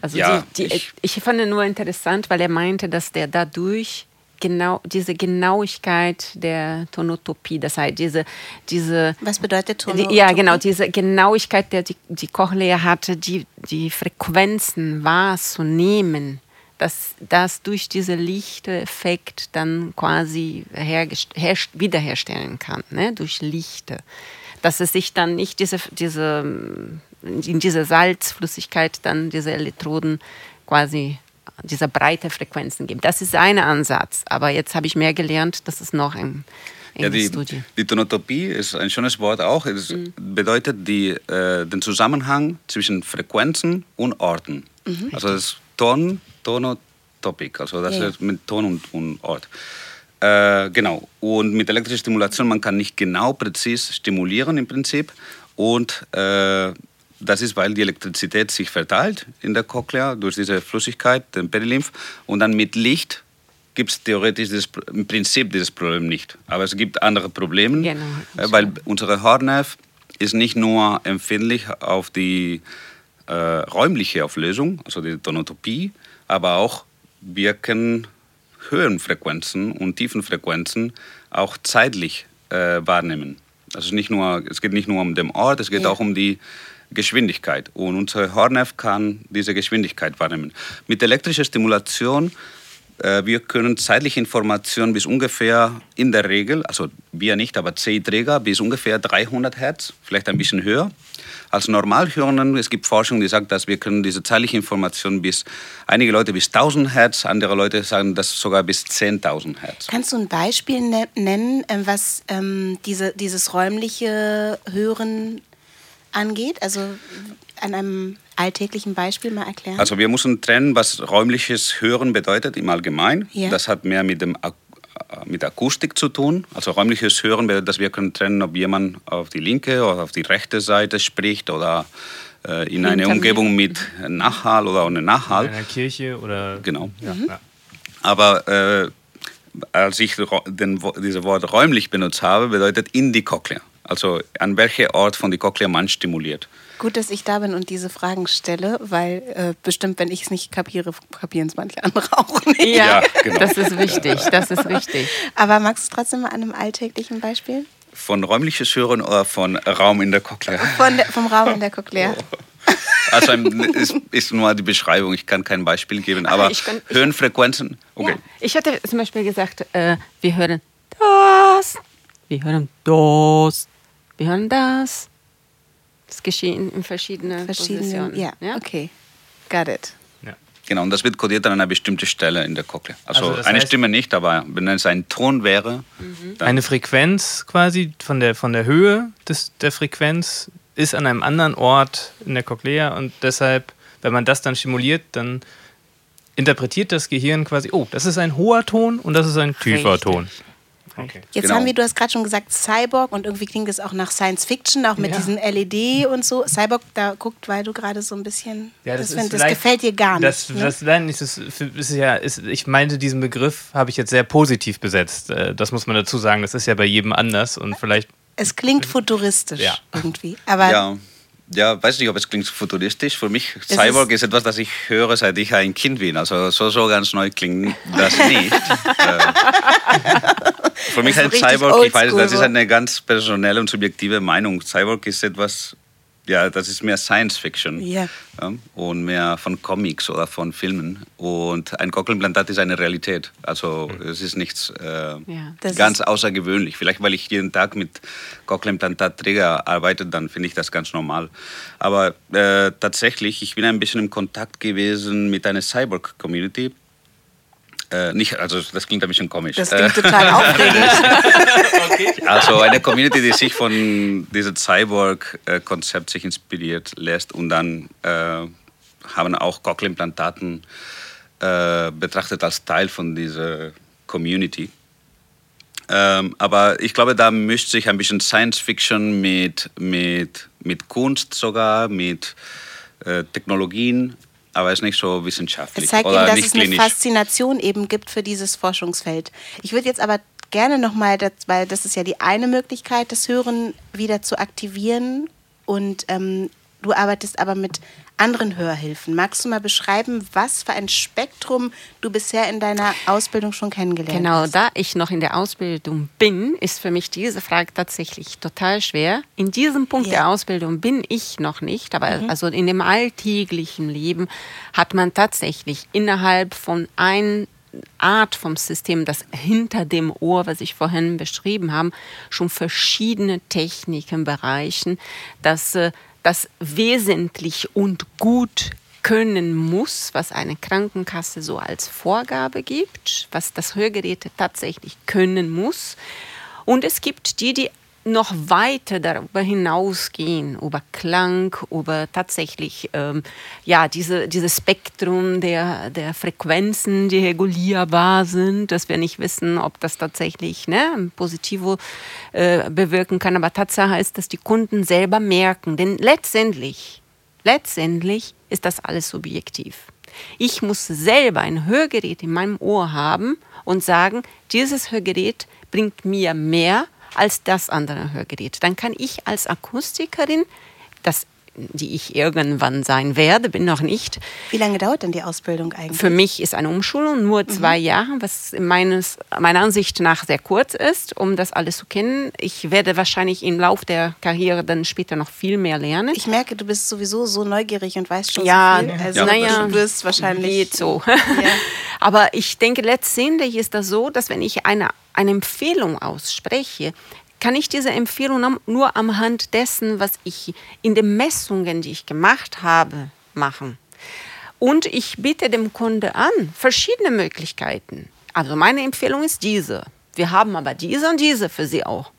Also ja, die, die, ich, ich fand nur interessant, weil er meinte, dass der dadurch genau diese Genauigkeit der Tonotopie, das heißt diese diese was bedeutet Tonotopie? ja genau diese Genauigkeit, der die, die Cochlea hatte, die die Frequenzen wahrzunehmen dass das durch diesen Lichteffekt dann quasi wiederherstellen kann, ne? durch Lichte. Dass es sich dann nicht diese, diese, in dieser Salzflüssigkeit dann diese Elektroden quasi dieser breite Frequenzen gibt. Das ist ein Ansatz. Aber jetzt habe ich mehr gelernt, dass es noch ein in ja, die, Studie. Die Tonotopie ist ein schönes Wort auch. Es Mhm. bedeutet die, äh, den Zusammenhang zwischen Frequenzen und Orten. Mhm. Also das ist Ton, Tonotopik, also das Ja, ja. ist mit Ton und, und Ort. Äh, genau. Und mit elektrischer Stimulation, man kann nicht genau präzis stimulieren im Prinzip. Und äh, das ist, weil die Elektrizität sich verteilt in der Cochlea durch diese Flüssigkeit, den Perilymph. Und dann mit Licht gibt es theoretisch dieses, im Prinzip dieses Problem nicht. Aber es gibt andere Probleme, Genau. äh, weil unsere Haarnerv ist nicht nur empfindlich auf die äh, räumliche Auflösung, also die Tonotopie, aber auch wirken Höhenfrequenzen und Tiefenfrequenzen auch zeitlich äh, wahrnehmen. Also nicht nur, es geht nicht nur um den Ort, es geht Ja. auch um die Geschwindigkeit. Und unser Haarnerv kann diese Geschwindigkeit wahrnehmen. Mit elektrischer Stimulation äh, wir können zeitliche Informationen bis ungefähr in der Regel, also wir nicht, aber CI-Träger bis ungefähr 300 Hertz, vielleicht ein bisschen höher. Als Normalhörenden, es gibt Forschung, die sagt, dass wir können diese zeitliche Information bis, einige Leute bis 1000 Hertz, andere Leute sagen das sogar bis 10.000 Hertz. Kannst du ein Beispiel ne nennen, ähm, was ähm, diese, dieses räumliche Hören angeht? Also an einem alltäglichen Beispiel mal erklären? Also wir müssen trennen, was räumliches Hören bedeutet im Allgemeinen. Ja. Das hat mehr mit, dem, Ak- äh, mit Akustik zu tun. Also räumliches Hören bedeutet, dass wir können trennen, ob jemand auf die linke oder auf die rechte Seite spricht oder äh, in einer. Umgebung mit Nachhall oder ohne In Nachhall. einer Kirche oder. Genau. Ja, ja. Aber äh, als ich den, dieses Wort räumlich benutzt habe, bedeutet in die Cochlea. Also an welcher Ort von die Cochlea man stimuliert. Gut, dass ich da bin und diese Fragen stelle, weil äh, bestimmt, wenn ich es nicht kapiere, kapieren es manche andere auch nicht. Ja, genau. das ist wichtig, das ist wichtig. [laughs] Aber magst du trotzdem mal an einem alltäglichen Beispiel? Von räumliches Hören oder von Raum in der Cochlea? Von der, vom Raum in der Cochlea. Also ein, ist, ist nur die Beschreibung, ich kann kein Beispiel geben, aber ich kann- ich- Höhenfrequenzen, okay. Ja. Ich hatte zum Beispiel gesagt, äh, wir hören das, wir hören das, wir hören das. Das geschehen in verschiedenen Verschiedene. Positionen. Ja, okay. Got it. Ja. Genau, und das wird kodiert an einer bestimmten Stelle in der Cochlea. Also, Also eine heißt- Stimme nicht, aber wenn es ein Ton wäre, dann Eine Frequenz quasi von der, von der Höhe des, der Frequenz ist an einem anderen Ort in der Cochlea und deshalb, wenn man das dann stimuliert, dann interpretiert das Gehirn quasi, oh, das ist ein hoher Ton und das ist ein tiefer Richtig. Ton. Okay. Jetzt Genau. haben wir, du hast gerade schon gesagt, Cyborg und irgendwie klingt es auch nach Science Fiction, auch mit Ja. diesen LED und so. Cyborg, da guckt, weil du gerade so ein bisschen. Ja, das, das, ist find- das gefällt dir gar nicht. Das, ne? das, nein, das ist, ist ja, ist, ich meinte, diesen Begriff habe ich jetzt sehr positiv besetzt. Äh, Das muss man dazu sagen. Das ist ja bei jedem anders und vielleicht. es klingt futuristisch Ja. irgendwie. Aber ja, ja, weiß nicht, ob es klingt futuristisch. Für mich, Es Cyborg ist- ist, etwas, das ich höre, seit ich ein Kind bin. Also so, so ganz neu klingt das nicht. [laughs] äh, für mich ein Cyborg, ich weiß, das ist eine ganz personelle und subjektive Meinung. Cyborg ist etwas, ja, das ist mehr Science Fiction. Ja. Ja, und mehr von Comics oder von Filmen. Und ein Cochleimplantat ist eine Realität. Also es ist nichts äh, Das ganz ist- außergewöhnlich. Vielleicht, weil ich jeden Tag mit Cochlea-Implantatträger arbeite, dann finde ich das ganz normal. Aber äh, tatsächlich, ich bin ein bisschen in Kontakt gewesen mit einer Cyborg-Community. Äh, nicht, also das klingt ein bisschen komisch. das Äh, klingt total aufregend. [laughs] also eine Community, die sich von diesem Cyborg-Konzept sich inspiriert lässt und dann äh, haben auch Cochlea-Implantaten äh, betrachtet als Teil von dieser Community. Ähm, aber ich glaube, da mischt sich ein bisschen Science Fiction mit, mit, mit Kunst sogar, mit äh, Technologien, aber es ist nicht so wissenschaftlich Es zeigt oder eben, dass es eine klinisch. Faszination eben gibt für dieses Forschungsfeld. Ich würde jetzt aber gerne nochmal, weil das ist ja die eine Möglichkeit, das Hören wieder zu aktivieren. Und ähm, du arbeitest aber mit anderen Hörhilfen. Magst du mal beschreiben, was für ein Spektrum du bisher in deiner Ausbildung schon kennengelernt Genau, hast? da ich noch in der Ausbildung bin, ist für mich diese Frage tatsächlich total schwer. In diesem Punkt Ja. der Ausbildung bin ich noch nicht, aber also in dem alltäglichen Leben hat man tatsächlich innerhalb von ein Art vom System, das hinter dem Ohr, was ich vorhin beschrieben habe, schon verschiedene Techniken bereichen, dass äh, das wesentlich und gut können muss, was eine Krankenkasse so als Vorgabe gibt, was das Hörgerät tatsächlich können muss. Und es gibt die, die noch weiter darüber hinausgehen, über Klang, über tatsächlich ähm, ja, diese, dieses Spektrum der, der Frequenzen, die regulierbar sind, dass wir nicht wissen, ob das tatsächlich ne, Positivo äh, bewirken kann. Aber Tatsache ist, dass die Kunden selber merken, denn letztendlich, letztendlich ist das alles subjektiv. Ich muss selber ein Hörgerät in meinem Ohr haben und sagen, dieses Hörgerät bringt mir mehr als das andere Hörgerät. Dann kann ich als Akustikerin, das die ich irgendwann sein werde, bin noch nicht. Wie lange dauert denn die Ausbildung eigentlich? Für mich ist eine Umschulung nur zwei mhm. Jahre, was meines, meiner Ansicht nach sehr kurz ist, um das alles zu kennen. Ich werde wahrscheinlich im Laufe der Karriere dann später noch viel mehr lernen. Ich merke, du bist sowieso so neugierig und weißt schon ja, so viel. Also, ja, naja, du wirst wahrscheinlich geht so. Ja. [laughs] Aber ich denke, letztendlich ist das so, dass wenn ich eine, eine Empfehlung ausspreche, kann ich diese Empfehlung nur am Hand dessen, was ich in den Messungen, die ich gemacht habe, machen. Und ich biete dem Kunde an, verschiedene Möglichkeiten. Also meine Empfehlung ist diese. Wir haben aber diese und diese für Sie auch.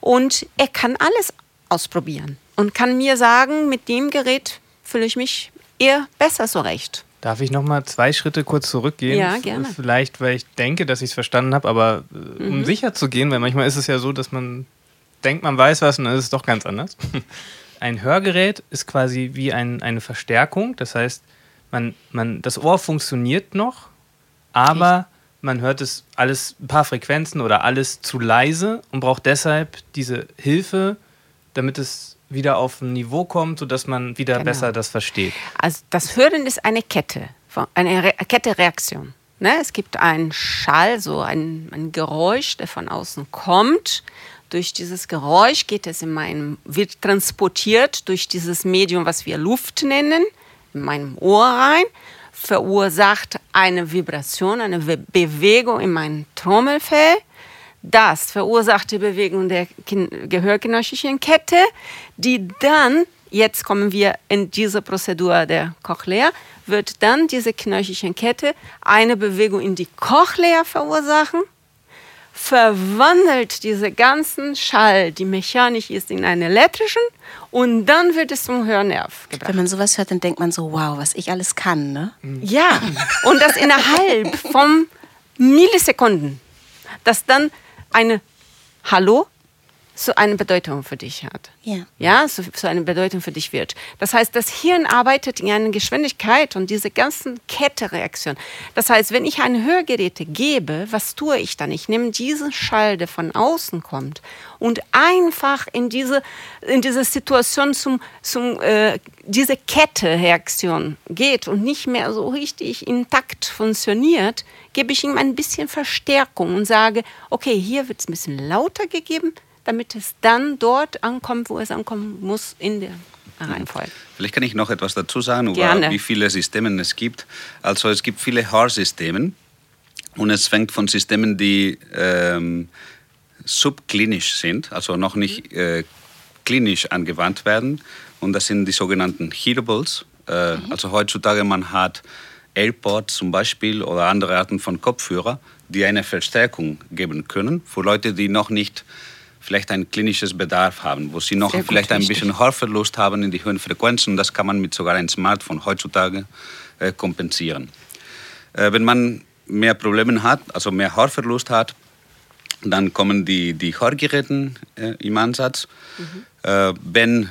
Und er kann alles ausprobieren und kann mir sagen, mit dem Gerät fühle ich mich eher besser zurecht. Darf ich noch mal zwei Schritte kurz zurückgehen? Ja, gerne. Vielleicht, weil ich denke, dass ich es verstanden habe, aber äh, um mhm. sicher zu gehen, weil manchmal ist es ja so, dass man denkt, man weiß was und dann ist es doch ganz anders. [laughs] Ein Hörgerät ist quasi wie ein, eine Verstärkung. Das heißt, man, man, das Ohr funktioniert noch, aber Echt? man hört es alles ein paar Frequenzen oder alles zu leise und braucht deshalb diese Hilfe, damit es wieder auf ein Niveau kommt, sodass man wieder genau. besser das versteht. Also das Hören ist eine Kette, eine Re Kette-Reaktion. Ne? Es gibt einen Schall, so ein, ein Geräusch, der von außen kommt. Durch dieses Geräusch geht es in meinem, wird transportiert durch dieses Medium, was wir Luft nennen, in meinem Ohr rein, verursacht eine Vibration, eine Bewegung in meinem Trommelfell das verursacht die Bewegung der gehörgenössischen Kette, die dann, jetzt kommen wir in diese Prozedur der Cochlea, wird dann diese knöchlichen Kette eine Bewegung in die Cochlea verursachen, verwandelt diese ganzen Schall, die mechanisch ist, in einen elektrischen und dann wird es zum Hörnerv gebracht. Wenn man sowas hört, dann denkt man so, wow, was ich alles kann, ne? Ja, und das innerhalb von Millisekunden. Dass dann eine Hallo so eine Bedeutung für dich hat. Ja. Ja, so, so, eine Bedeutung für dich wird. Das heißt, das Hirn arbeitet in einer Geschwindigkeit und diese ganzen Kettereaktionen. Das heißt, wenn ich ein Hörgeräte gebe, was tue ich dann? Ich nehme diesen Schall, der von außen kommt und einfach in diese, in diese Situation zum, zum äh, diese Kettereaktion geht und nicht mehr so richtig intakt funktioniert, gebe ich ihm ein bisschen Verstärkung und sage, okay, hier wird es ein bisschen lauter gegeben, damit es dann dort ankommt, wo es ankommen muss in der Reihenfolge. Vielleicht kann ich noch etwas dazu sagen, über Gerne. wie viele Systeme es gibt. Also es gibt viele Haarsysteme und es fängt von Systemen, die ähm, subklinisch sind, also noch nicht äh, klinisch angewandt werden. Und das sind die sogenannten Hearables. Äh, mhm. Also heutzutage man hat AirPods zum Beispiel oder andere Arten von Kopfhörer, die eine Verstärkung geben können für Leute, die noch nicht vielleicht ein klinisches Bedarf haben, wo sie noch Sehr vielleicht ein bisschen Hörverlust haben in die hohen Frequenzen. Das kann man mit sogar einem Smartphone heutzutage äh, kompensieren. Äh, wenn man mehr Probleme hat, also mehr Hörverlust hat, dann kommen die, die Hörgeräte äh, im Ansatz. Mhm. Äh, wenn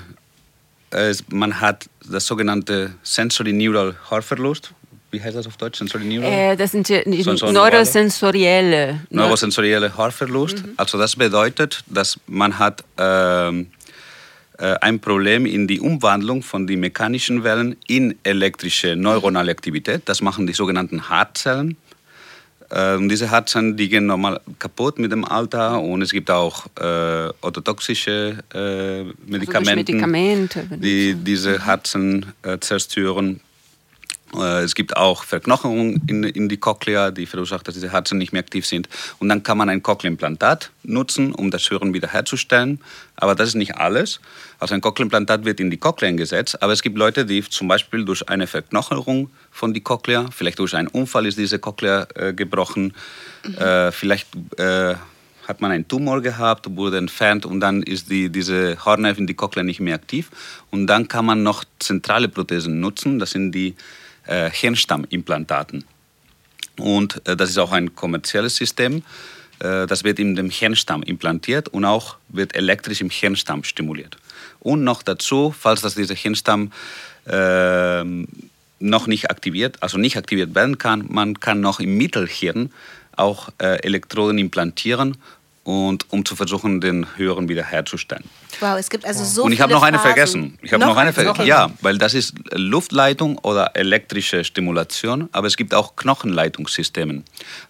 man hat das sogenannte Sensory Neural Hörverlust, wie heißt das auf Deutsch? Sensorineural? Äh, das sind die so, so neurosensorielle. Neurosensorielle Haarverlust. Mhm. Also das bedeutet, dass man hat ähm, äh, ein Problem in die Umwandlung von den mechanischen Wellen in elektrische neuronale Aktivität. Das machen die sogenannten Haarzellen. Und diese Haarzellen, die gehen normal kaputt mit dem Alter und es gibt auch äh, ototoxische äh, Medikamente, also Medikamente die diese Haarzellen äh, zerstören. Äh, es gibt auch Verknochungen in, in die Cochlea, die verursacht, dass diese Herzen nicht mehr aktiv sind. Und dann kann man ein Cochlea-Implantat nutzen, um das Hören wiederherzustellen. Aber das ist nicht alles. Also ein Cochlea-Implantat wird in die Cochlea gesetzt, aber es gibt Leute, die zum Beispiel durch eine Verknocherung von die Cochlea, vielleicht durch einen Unfall ist diese Cochlea äh, gebrochen, mhm. äh, vielleicht äh, hat man einen Tumor gehabt, wurde entfernt und dann ist die, diese Hornnerven, die Cochlea nicht mehr aktiv. Und dann kann man noch zentrale Prothesen nutzen, das sind die äh, Hirnstammimplantaten. Und äh, das ist auch ein kommerzielles System. Äh, das wird in dem Hirnstamm implantiert und auch wird elektrisch im Hirnstamm stimuliert. Und noch dazu, falls das dieser Hirnstamm äh, noch nicht aktiviert, also nicht aktiviert werden kann, man kann noch im Mittelhirn auch äh, Elektroden implantieren und um zu versuchen, den Hören wiederherzustellen. Wow, es gibt also so Und ich habe noch eine Phasen. vergessen. Ich habe Noch noch, eine vergessen. Ja, weil das ist Luftleitung oder elektrische Stimulation, aber es gibt auch Knochenleitungssysteme.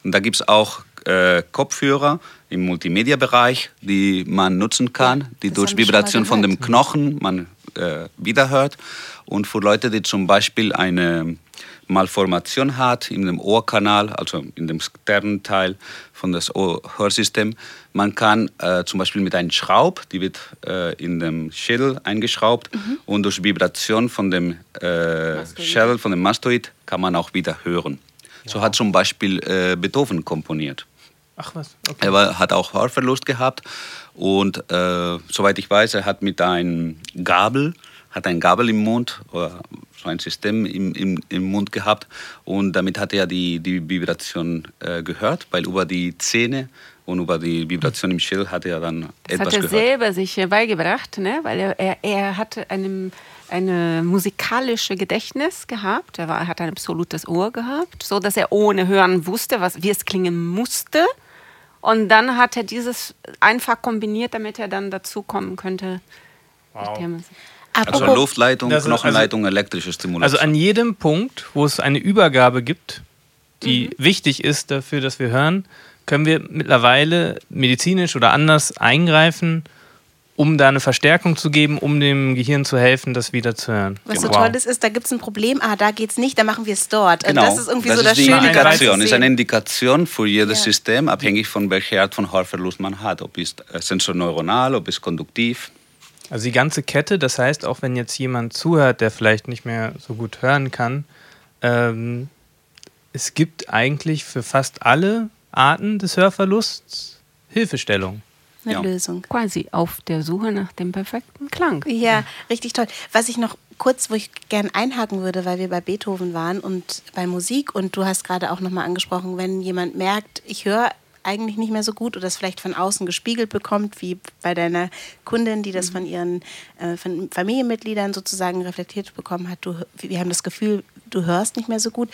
Und da gibt es auch äh, Kopfhörer im Multimedia-Bereich, die man nutzen kann, die das durch Vibration von dem. Knochen man äh, wiederhört. Und für Leute, die zum Beispiel eine Malformation hat in dem Ohrkanal, also in dem externen Teil von das Hörsystem, man kann äh, zum Beispiel mit einem Schraub, die wird äh, in dem Schädel eingeschraubt und durch Vibration von dem äh, Schädel, von dem Mastoid, kann man auch wieder hören. So hat zum Beispiel äh, Beethoven komponiert. Ach was, okay. Er hat auch Hörverlust gehabt und äh, soweit ich weiß, er hat mit einem Gabel, hat ein Gabel im Mund oder so ein System im, im, im Mund gehabt und damit hat er die, die Vibration äh, gehört, weil über die Zähne und über die Vibration im Schädel hat er dann Das etwas hat er gehört. selber sich äh, beigebracht, ne? weil er, er, er hatte einem, eine musikalische Gedächtnis gehabt. Er war, hat ein absolutes Ohr gehabt, so dass er ohne Hören wusste, was, wie es klingen musste. Und dann hat er dieses einfach kombiniert, damit er dann dazu kommen könnte. Wow. Also Apropos, Luftleitung, Das ist also- Knochenleitung, elektrische Stimulation. Also an jedem Punkt, wo es eine Übergabe gibt, die Mhm. wichtig ist dafür, dass wir hören, können wir mittlerweile medizinisch oder anders eingreifen, um da eine Verstärkung zu geben, um dem Gehirn zu helfen, das wieder zu hören. was so Wow. toll ist, ist, da gibt es ein Problem, ah, da geht's nicht, dann machen wir es dort. Genau, Und das ist irgendwie das so das die Schöne Indikation. ist eine. Indikation für jedes Ja. System, abhängig von welcher Art von Hörverlust man hat. Ob es äh, sensorneuronal, ob es konduktiv. Also die ganze Kette, das heißt, auch wenn jetzt jemand zuhört, der vielleicht nicht mehr so gut hören kann, ähm, es gibt eigentlich für fast alle Arten des Hörverlusts Hilfestellung. Eine Ja. Lösung. Quasi auf der Suche nach dem perfekten Klang. Ja, richtig toll. Was ich noch kurz, wo ich gern einhaken würde, weil wir bei Beethoven waren und bei Musik und du hast gerade auch nochmal angesprochen, wenn jemand merkt, ich höre eigentlich nicht mehr so gut oder es vielleicht von außen gespiegelt bekommt, wie bei deiner Kundin, die das von ihren äh, von Familienmitgliedern sozusagen reflektiert bekommen hat, du, wir haben das Gefühl, du hörst nicht mehr so gut,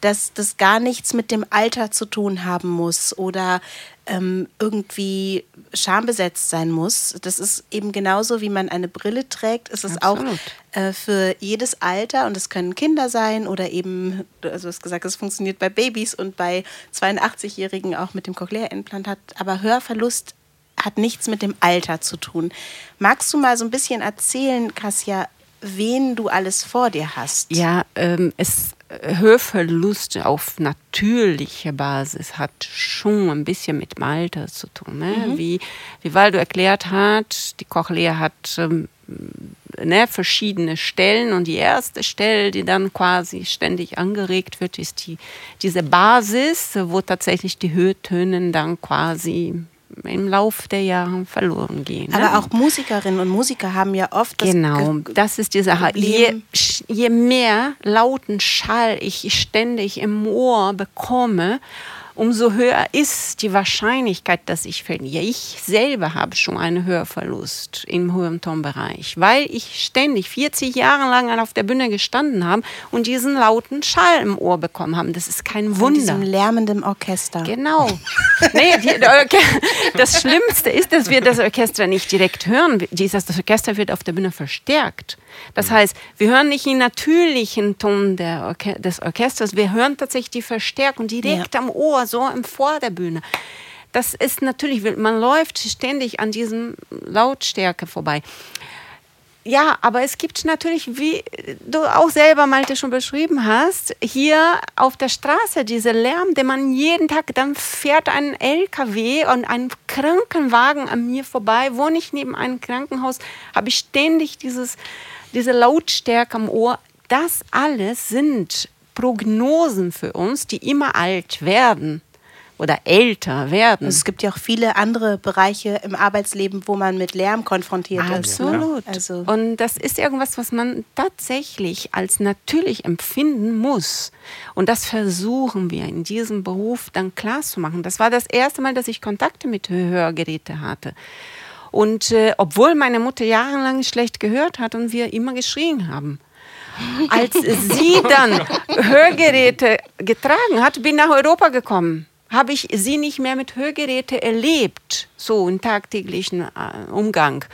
dass das gar nichts mit dem Alter zu tun haben muss oder ähm, irgendwie schambesetzt sein muss. Das ist eben genauso, wie man eine Brille trägt, ist es auch äh, für jedes Alter und es können Kinder sein oder eben, also du hast gesagt, es funktioniert bei Babys und bei 82-Jährigen auch mit dem Cochlea-Implantat, aber Hörverlust hat nichts mit dem Alter zu tun. Magst du mal so ein bisschen erzählen, Kassia, wen du alles vor dir hast? Ja, ähm, es Hörverlust auf natürlicher Basis hat schon ein bisschen mit dem Alter zu tun. Ne? Wie, wie Waldo erklärt hat, die Cochlea hat ähm, ne, verschiedene Stellen und die erste Stelle, die dann quasi ständig angeregt wird, ist die, diese Basis, wo tatsächlich die Höhetöne dann quasi im Laufe der Jahre verloren gehen. ne? Aber auch Musikerinnen und Musiker haben ja oft das Genau, Ge- das ist die Sache. Je, je mehr lauten Schall ich ständig im Ohr bekomme, umso höher ist die Wahrscheinlichkeit, dass ich verliere. Ich selber habe schon einen Hörverlust im hohen Tonbereich, weil ich ständig 40 Jahre lang auf der Bühne gestanden habe und diesen lauten Schall im Ohr bekommen habe. Das ist kein von Wunder. diesem lärmenden Orchester. Genau. [laughs] nee, die, das Schlimmste ist, dass wir das Orchester nicht direkt hören. Das Orchester wird auf der Bühne verstärkt. Das heißt, wir hören nicht den natürlichen Ton Orche des Orchesters, wir hören tatsächlich die Verstärkung direkt am Ohr, so im vor der Bühne. Das ist natürlich, man läuft ständig an diesem Lautstärke vorbei. Ja, aber es gibt natürlich, wie du auch selber, Malte, schon beschrieben hast, hier auf der Straße diese Lärm, den man jeden Tag, dann fährt ein LKW und ein Krankenwagen an mir vorbei, wohne ich neben einem Krankenhaus, habe ich ständig dieses, diese Lautstärke am Ohr. Das alles sind Prognosen für uns, die immer alt werden. oder älter werden. Also es gibt ja auch viele andere Bereiche im Arbeitsleben, wo man mit Lärm konfrontiert Absolut. ist. Ne? Absolut. Also Und das ist irgendwas, was man tatsächlich als natürlich empfinden muss. Und das versuchen wir in diesem Beruf dann klar zu machen. Das war das erste Mal, dass ich Kontakte mit Hörgeräten hatte. Und äh, obwohl meine Mutter jahrelang schlecht gehört hat und wir immer geschrien haben. [laughs] Als sie dann Hörgeräte getragen hat, bin nach Europa gekommen habe ich sie nicht mehr mit Hörgeräten erlebt, so im tagtäglichen äh, Umgang.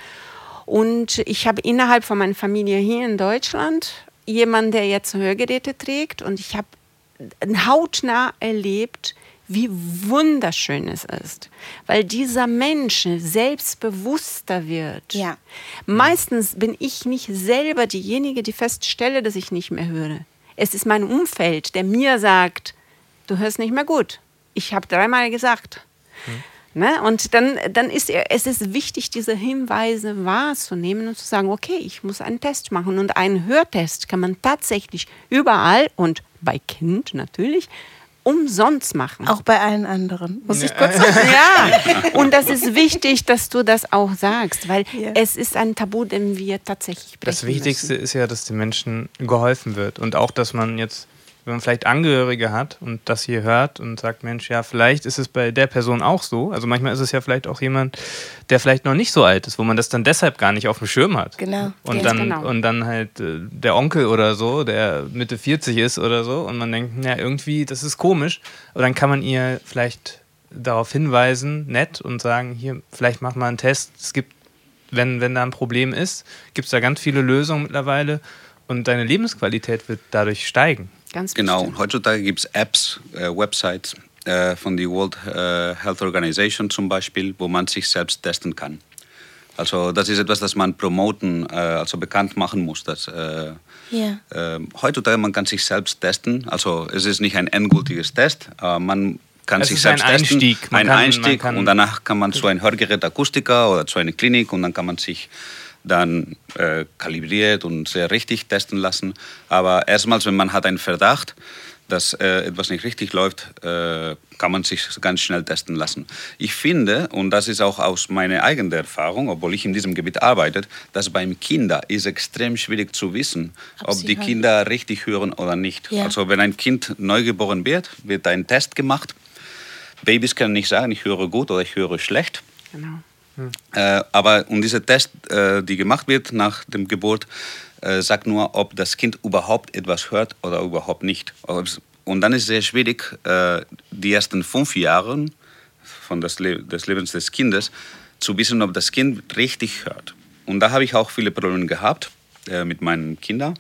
Und ich habe innerhalb von meiner Familie hier in Deutschland jemanden, der jetzt Hörgeräte trägt und ich habe hautnah erlebt, wie wunderschön es ist, weil dieser Mensch selbstbewusster wird. Ja. Meistens bin ich nicht selber diejenige, die feststelle, dass ich nicht mehr höre. Es ist mein Umfeld, der mir sagt, du hörst nicht mehr gut. Ich habe dreimal gesagt. Hm. Ne? Und dann, dann ist es ist wichtig, diese Hinweise wahrzunehmen und zu sagen, okay, ich muss einen Test machen. Und einen Hörtest kann man tatsächlich überall und bei Kind natürlich umsonst machen. auch bei allen anderen. Muss ich kurz sagen. [laughs] Ja, und das ist wichtig, dass du das auch sagst, weil Ja. es ist ein Tabu, den wir tatsächlich brechen Das Wichtigste müssen. ist ja, dass den Menschen geholfen wird. Und auch, dass man jetzt, wenn man vielleicht Angehörige hat und das hier hört und sagt, Mensch, ja, vielleicht ist es bei der Person auch so. Also manchmal ist es ja vielleicht auch jemand, der vielleicht noch nicht so alt ist, wo man das dann deshalb gar nicht auf dem Schirm hat. Genau. Und dann, genau. und dann halt äh, der Onkel oder so, der Mitte 40 ist oder so, und man denkt, ja, irgendwie, das ist komisch. Aber dann kann man ihr vielleicht darauf hinweisen, nett, und sagen, hier, vielleicht mach mal einen Test. Es gibt, wenn, wenn da ein Problem ist, gibt es da ganz viele Lösungen mittlerweile und deine Lebensqualität wird dadurch steigen. Ganz Genau, bestimmt. heutzutage gibt es Apps, äh, Websites äh, von der World äh, Health Organization zum Beispiel, wo man sich selbst testen kann. Also das ist etwas, das man promoten, äh, also bekannt machen muss. Dass, äh, Ja. äh, heutzutage man kann sich selbst testen. Also es ist nicht ein endgültiges Test, aber man kann Es sich ist ein selbst testen. Einstieg. Man ein kann- Einstieg man kann- und danach kann man zu einem Hörgerätakustiker oder zu einer Klinik und dann kann man sich dann äh, kalibriert und sehr richtig testen lassen. Aber erstmals, wenn man hat einen Verdacht, dass äh, etwas nicht richtig läuft, äh, kann man sich ganz schnell testen lassen. Ich finde, und das ist auch aus meiner eigenen Erfahrung, obwohl ich in diesem Gebiet arbeite, dass beim Kinder ist extrem schwierig zu wissen, Ob ob, die hören. Kinder richtig hören oder nicht. Ja. Also wenn ein Kind neugeboren wird, wird ein Test gemacht. Babys können nicht sagen, ich höre gut oder ich höre schlecht. Genau. Äh, aber und dieser Test, äh, die gemacht wird nach dem Geburt, äh, sagt nur, ob das Kind überhaupt etwas hört oder überhaupt nicht. Und dann ist es sehr schwierig, äh, die ersten fünf Jahre von des, Le des Lebens des Kindes zu wissen, ob das Kind richtig hört. Und da habe ich auch viele Probleme gehabt äh, mit meinen Kindern.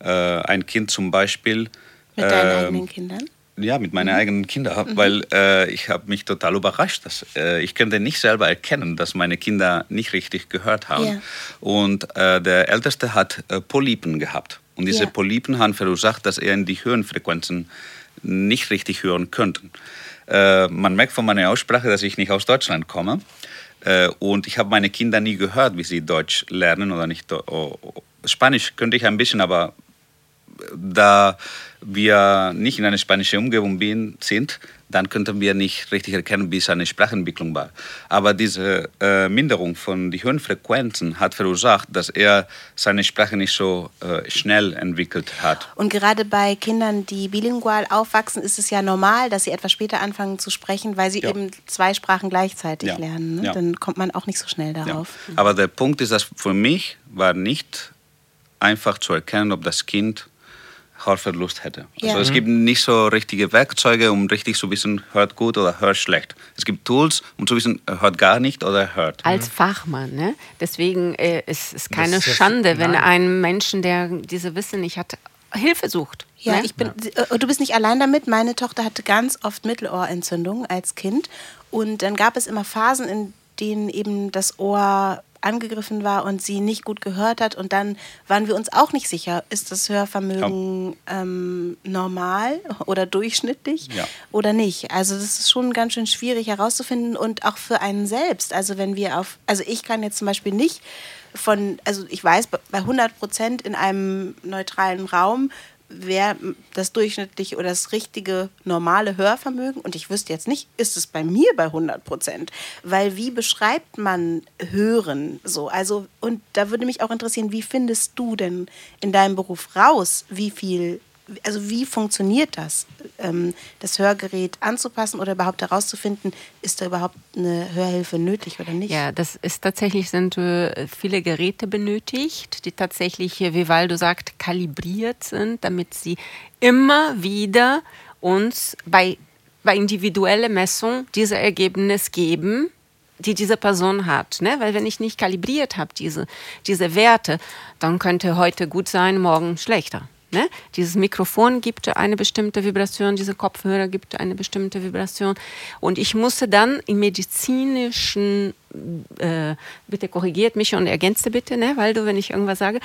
Äh, ein Kind zum Beispiel. Mit deinen ähm, eigenen Kindern? Ja, mit meinen eigenen Kindern, weil äh, ich habe mich total überrascht. Dass, äh, ich könnte nicht selber erkennen, dass meine Kinder nicht richtig gehört haben. Ja. Und äh, der Älteste hat äh, Polypen gehabt. Und diese Ja. Polypen haben verursacht, dass er in die Höhenfrequenzen nicht richtig hören könnte. Äh, man merkt von meiner Aussprache, dass ich nicht aus Deutschland komme. Äh, und ich habe meine Kinder nie gehört, wie sie Deutsch lernen oder nicht. Spanisch könnte ich ein bisschen, aber da wir nicht in einer spanischen Umgebung sind, dann könnten wir nicht richtig erkennen, wie seine Sprachentwicklung war. Aber diese äh, Minderung von den Höhenfrequenzen hat verursacht, dass er seine Sprache nicht so äh, schnell entwickelt hat. Und gerade bei Kindern, die bilingual aufwachsen, ist es ja normal, dass sie etwas später anfangen zu sprechen, weil sie Ja. eben zwei Sprachen gleichzeitig Ja. lernen. Ne? Ja. Dann kommt man auch nicht so schnell darauf. Aber der Punkt ist, dass für mich war nicht einfach zu erkennen, ob das Kind Hörverlust hätte. Ja. Also es gibt nicht so richtige Werkzeuge, um richtig zu wissen, hört gut oder hört schlecht. Es gibt Tools, um zu wissen, hört gar nicht oder er hört. Als Fachmann, ne? Deswegen äh, ist es keine ist ja- Schande, wenn ein Menschen, der diese Wissen nicht hat, Hilfe sucht. Ja, ne? ich bin, äh, du bist nicht allein damit. Meine Tochter hatte ganz oft Mittelohrentzündung als Kind. Und dann gab es immer Phasen, in denen eben das Ohr angegriffen war und sie nicht gut gehört hat. Und dann waren wir uns auch nicht sicher, ist das Hörvermögen ähm, normal oder durchschnittlich Ja. oder nicht. Also das ist schon ganz schön schwierig herauszufinden und auch für einen selbst. Also wenn wir auf, also ich kann jetzt zum Beispiel nicht von, also ich weiß, bei 100 Prozent in einem neutralen Raum wäre das durchschnittliche oder das richtige normale Hörvermögen. Und ich wüsste jetzt nicht, ist es bei mir bei 100 Prozent? Weil wie beschreibt man Hören so? Also, und da würde mich auch interessieren, wie findest du denn in deinem Beruf raus, wie viel also wie funktioniert das, ähm, das Hörgerät anzupassen oder überhaupt herauszufinden, ist da überhaupt eine Hörhilfe nötig oder nicht? Ja, das ist tatsächlich, sind äh, viele Geräte benötigt, die tatsächlich, wie Waldo sagt, kalibriert sind, damit sie immer wieder uns bei, bei individueller Messung diese Ergebnis geben, die diese Person hat. Ne? Weil wenn ich nicht kalibriert habe, diese, diese Werte, dann könnte heute gut sein, morgen schlechter. Ne? Dieses Mikrofon gibt eine bestimmte Vibration, dieser Kopfhörer gibt eine bestimmte Vibration. Und ich musste dann im medizinischen, äh, bitte korrigiert mich und ergänze bitte, ne, weil du, wenn ich irgendwas sage,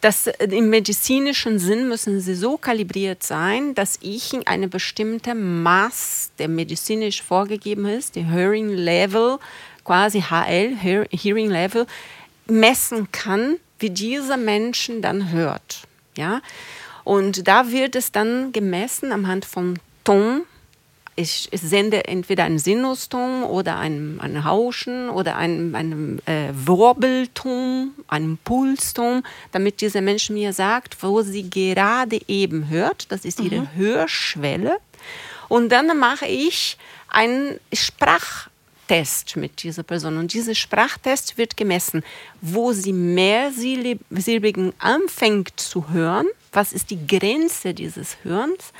dass äh, im medizinischen Sinn müssen sie so kalibriert sein, dass ich in eine bestimmte Maß, der medizinisch vorgegeben ist, die Hearing Level, quasi HL, Hearing Level, messen kann, wie dieser Menschen dann hört. Ja? Und da wird es dann gemessen anhand von Ton. Ich, ich sende entweder einen Sinuston oder ein, ein Rauschen oder einen, einen äh, Wirbelton, einen Pulston, damit dieser Mensch mir sagt, wo sie gerade eben hört. Das ist ihre mhm. Hörschwelle. Und dann mache ich einen Sprachtest mit dieser Person. Und dieser Sprachtest wird gemessen, wo sie mehr Silbigen anfängt zu hören was ist die Grenze dieses Hörens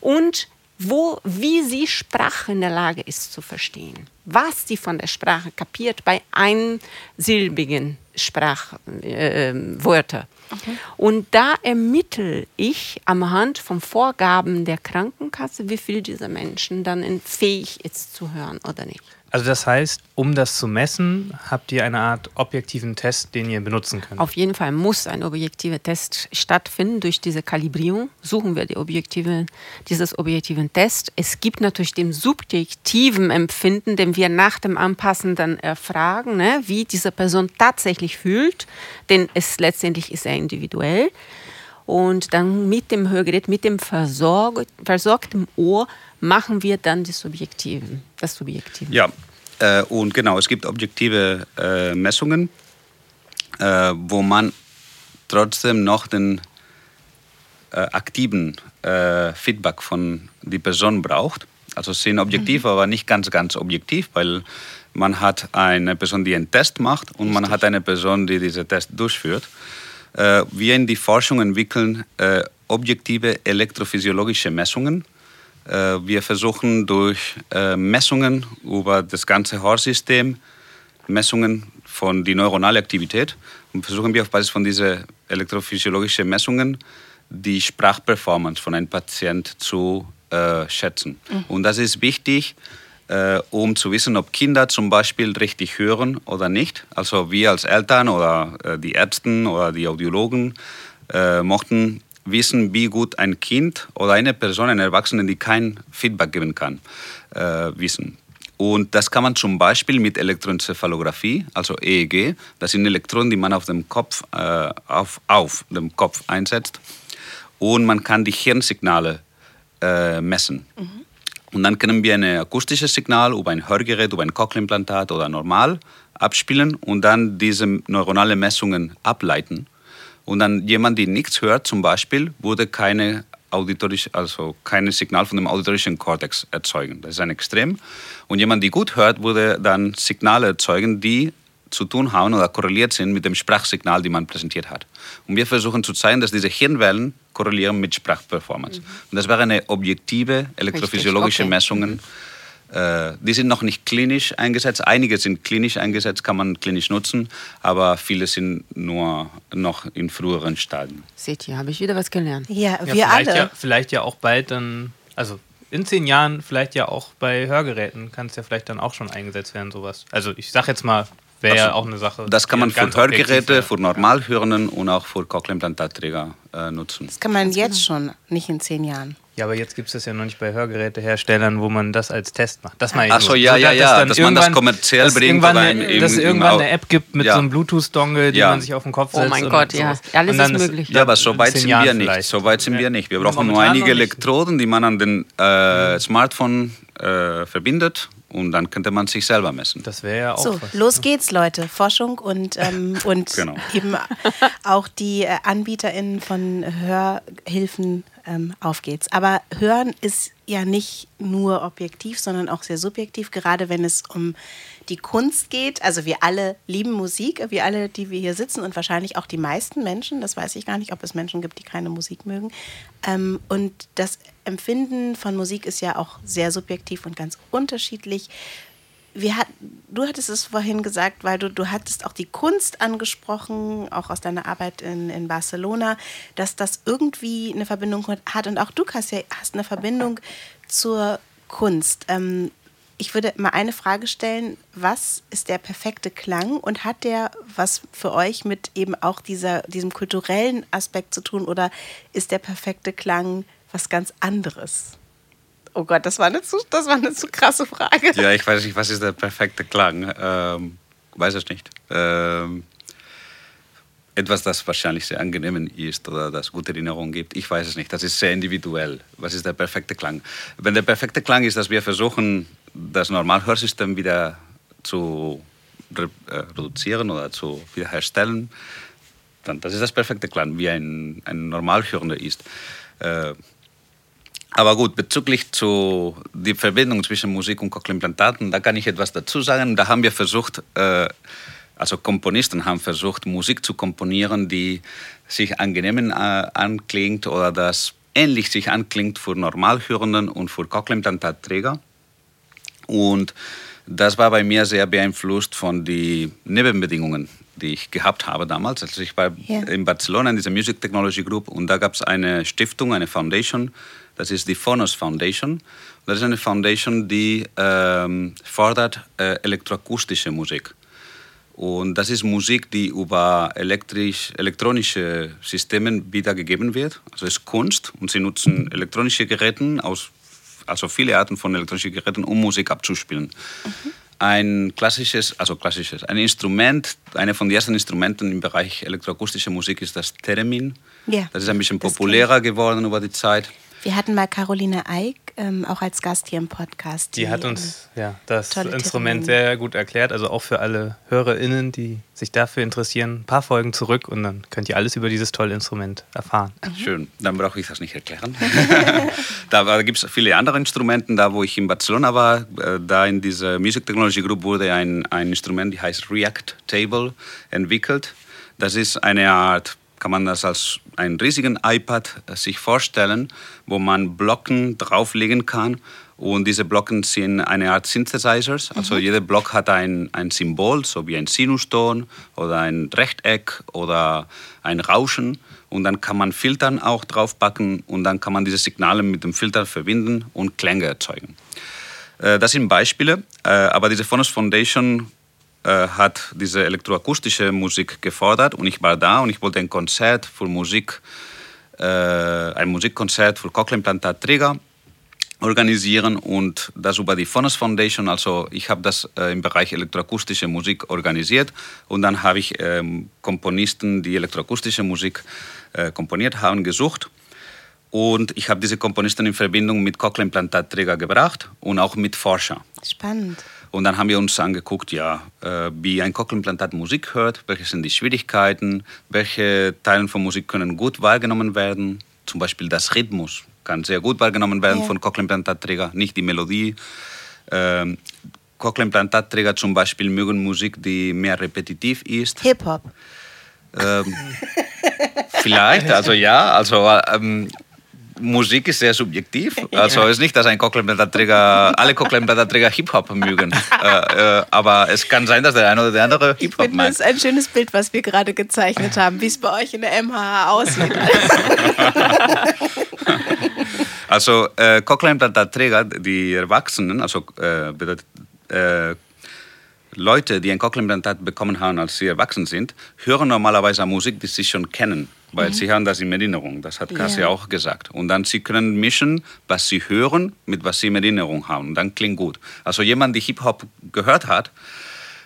und wo, wie sie Sprache in der Lage ist zu verstehen. Was sie von der Sprache kapiert bei einsilbigen Sprachwörtern. Äh, okay. Und da ermittle ich anhand von Vorgaben der Krankenkasse, wie viel dieser Menschen dann fähig ist zu hören oder nicht. Also das heißt, um das zu messen, habt ihr eine Art objektiven Test, den ihr benutzen könnt? Auf jeden Fall muss ein objektiver Test stattfinden. Durch diese Kalibrierung suchen wir die objektive, dieses objektiven Test. Es gibt natürlich den subjektiven Empfinden, den wir nach dem Anpassen dann erfragen, ne, wie diese Person tatsächlich fühlt, denn es letztendlich ist er individuell. Und dann mit dem Hörgerät, mit dem versorg versorgten Ohr machen wir dann das Subjektive. Das Subjektive. Ja, äh, und genau, es gibt objektive äh, Messungen, äh, wo man trotzdem noch den äh, aktiven äh, Feedback von der Person braucht. Also sind objektiv, mhm. aber nicht ganz, ganz objektiv, weil man hat eine Person, die einen Test macht und Richtig. man hat eine Person, die diesen Test durchführt. Äh, wir in die Forschung entwickeln objektive elektrophysiologische Messungen äh, wir versuchen durch äh, Messungen über das ganze Hörsystem, Messungen von der neuronalen Aktivität und versuchen wir auf Basis von diesen elektrophysiologischen Messungen die Sprachperformance von einem Patient zu äh, schätzen. Mhm. Und das ist wichtig, äh, um zu wissen, ob Kinder zum Beispiel richtig hören oder nicht. Also wir als Eltern oder äh, die Ärzte oder die Audiologen äh, mochten wissen, wie gut ein Kind oder eine Person, ein Erwachsener, die kein Feedback geben kann, äh, wissen. Und das kann man zum Beispiel mit Elektroenzephalographie, also EEG, das sind Elektronen, die man auf dem Kopf, äh, auf, auf dem Kopf einsetzt. Und man kann die Hirnsignale äh, messen. Mhm. Und dann können wir ein akustisches Signal über ein Hörgerät, über ein Cochlea-Implantat oder normal abspielen und dann diese neuronale Messungen ableiten und dann jemand, der nichts hört, zum Beispiel, würde keine auditorisch, also kein Signal von dem auditorischen Kortex erzeugen. Das ist ein Extrem. Und jemand, der gut hört, würde dann Signale erzeugen, die zu tun haben oder korreliert sind mit dem Sprachsignal, die man präsentiert hat. Und wir versuchen zu zeigen, dass diese Hirnwellen korrelieren mit Sprachperformance. Mhm. Und das wäre eine objektive elektrophysiologische okay. Messungen. Mhm äh, die sind noch nicht klinisch eingesetzt. Einige sind klinisch eingesetzt, kann man klinisch nutzen, aber viele sind nur noch in früheren Stadien. Seht ihr, habe ich wieder was gelernt. Ja, wir ja, alle. Ja, vielleicht ja auch bald dann, also in zehn Jahren vielleicht ja auch bei Hörgeräten kann es ja vielleicht dann auch schon eingesetzt werden, sowas. Also ich sage jetzt mal, wäre ja auch eine Sache. Das kann man für Hörgeräte, für Normalhörenden und auch für Cochlea-Implantatträger äh, nutzen. Das kann man jetzt schon, nicht in zehn Jahren. Ja, aber jetzt gibt es das ja noch nicht bei Hörgeräteherstellern, wo man das als Test macht. Das meine ich Ach so, nur. ja, ja, dass ja, dass man das kommerziell dass bringt Irgendwann eine, im- dass es irgendwann eine App gibt mit Ja. so einem Bluetooth-Dongle, die Ja. man sich auf den Kopf Oh setzt. mein und Gott, ja. sowas. Alles ist möglich. Ja, aber so weit sind Jahren wir nicht. vielleicht. So weit sind Ja. wir nicht. Wir brauchen nur einige. Elektroden, die man an den äh, Smartphone äh, verbindet und dann könnte man sich selber messen. Das wäre ja auch So, was. los geht's, Leute. Forschung und, ähm, [laughs] und Genau. eben auch die äh, AnbieterInnen von Hörhilfen, ähm, auf geht's. Aber Hören ist ja nicht nur objektiv, sondern auch sehr subjektiv, gerade wenn es um die Kunst geht. Also wir alle lieben Musik, wir alle, die wir hier sitzen und wahrscheinlich auch die meisten Menschen, das weiß ich gar nicht, ob es Menschen gibt, die keine Musik mögen. Ähm, und das Empfinden von Musik ist ja auch sehr subjektiv und ganz unterschiedlich. Hat, du hattest es vorhin gesagt, weil du, du hattest auch die Kunst angesprochen, auch aus deiner Arbeit in, in Barcelona, dass das irgendwie eine Verbindung hat. Und auch du hast ja hast eine Verbindung zur Kunst. Ähm, ich würde mal eine Frage stellen, was ist der perfekte Klang und hat der was für euch mit eben auch dieser, diesem kulturellen Aspekt zu tun oder ist der perfekte Klang was ganz anderes? Oh Gott, das war eine zu, das war eine zu krasse Frage. Ja, ich weiß nicht, was ist der perfekte Klang? Ähm, weiß es nicht. Ähm, etwas, das wahrscheinlich sehr angenehm ist oder das gute Erinnerungen gibt. Ich weiß es nicht. Das ist sehr individuell. Was ist der perfekte Klang? Wenn der perfekte Klang ist, dass wir versuchen, das Normalhörsystem wieder zu re äh, reduzieren oder zu wiederherstellen, dann das ist das perfekte Klang, wie ein, ein Normalhörender ist. Äh, aber gut, bezüglich zu die Verbindung zwischen Musik und Cochlea-Implantaten, da kann ich etwas dazu sagen. Da haben wir versucht, äh, also Komponisten haben versucht, Musik zu komponieren, die sich angenehm anklingt oder das ähnlich sich anklingt für Normalhörenden und für Cochlea-Implantatträger. Und das war bei mir sehr beeinflusst von den Nebenbedingungen, die ich gehabt habe damals. Also ich war Ja. in Barcelona in dieser Music Technology Group und da gab es eine Stiftung, eine Foundation, das ist die Phonos Foundation. Und das ist eine Foundation, die ähm, fördert äh, elektroakustische Musik. Und das ist Musik, die über elektrisch, elektronische Systeme wiedergegeben wird. Also es ist Kunst und sie nutzen elektronische Geräte, aus, also viele Arten von elektronischen Geräten, um Musik abzuspielen. Ein klassisches, also klassisches, ein Instrument, eine von den ersten Instrumenten im Bereich elektroakustische Musik ist das Theremin. Ja, das ist ein bisschen populärer geworden über die Zeit. Wir hatten mal Caroline Eick ähm, auch als Gast hier im Podcast. Die hat uns ja, das Instrument Theremin. sehr gut erklärt. Also auch für alle HörerInnen, die sich dafür interessieren, ein paar Folgen zurück und dann könnt ihr alles über dieses tolle Instrument erfahren. Schön, dann brauche ich das nicht erklären. [laughs] da gibt es viele andere Instrumente. Da, wo ich in Barcelona war, äh, da in dieser Music Technology Group wurde ein, ein Instrument, die heißt React Table, entwickelt. Das ist eine Art, kann man das als einen riesigen iPad äh, sich vorstellen, wo man Blocken drauflegen kann. Und diese Blocken sind eine Art Synthesizers. Also jeder Block hat ein, ein Symbol, so wie ein Sinuston oder ein Rechteck oder ein Rauschen. Und dann kann man Filtern auch draufpacken und dann kann man diese Signale mit dem Filter verbinden und Klänge erzeugen. Äh, Das sind Beispiele, äh, aber diese Phonos Foundation äh, hat diese elektroakustische Musik gefordert und ich war da und ich wollte ein Konzert für Musik, äh, ein Musikkonzert für Cochlea-Implantatträger organisieren und das über die Phonos Foundation. Also ich habe das äh, im Bereich elektroakustische Musik organisiert und dann habe ich ähm, Komponisten, die elektroakustische Musik äh, komponiert haben, gesucht. Und ich habe diese Komponisten in Verbindung mit Cochlea-Implantatträger gebracht und auch mit Forschern. Spannend. Und dann haben wir uns angeguckt, ja, äh, wie ein Cochlea-Implantat Musik hört, welche sind die Schwierigkeiten, welche Teile von Musik können gut wahrgenommen werden. Zum Beispiel das Rhythmus kann sehr gut wahrgenommen werden Ja. von Cochlea-Implantatträger, nicht die Melodie. Ähm, Cochlea-Implantatträger zum Beispiel mögen Musik, die mehr repetitiv ist. Hip-Hop. Ähm, [laughs] vielleicht, also ja, also ähm, Musik ist sehr subjektiv. [laughs] Also es ist nicht, dass ein Cochlea-Implantatträger, alle Cochlea-Implantatträger Hip-Hop mögen. [laughs] äh, äh, aber es kann sein, dass der eine oder der andere Hip-Hop mag. das ist ein schönes Bild, was wir gerade gezeichnet haben, wie es bei euch in der MHH aussieht. [laughs] Also äh, Cochlea-Implantatträger, die Erwachsenen, also äh, bedeutet, äh, Leute, die ein Cochlea-Implantat bekommen haben, als sie erwachsen sind, hören normalerweise Musik, die sie schon kennen. Weil sie haben das in Erinnerung. Das hat Cassie Ja. auch gesagt. Und dann sie können mischen, was sie hören, mit was sie in Erinnerung haben. Und dann klingt gut. Also jemand, der Hip-Hop gehört hat,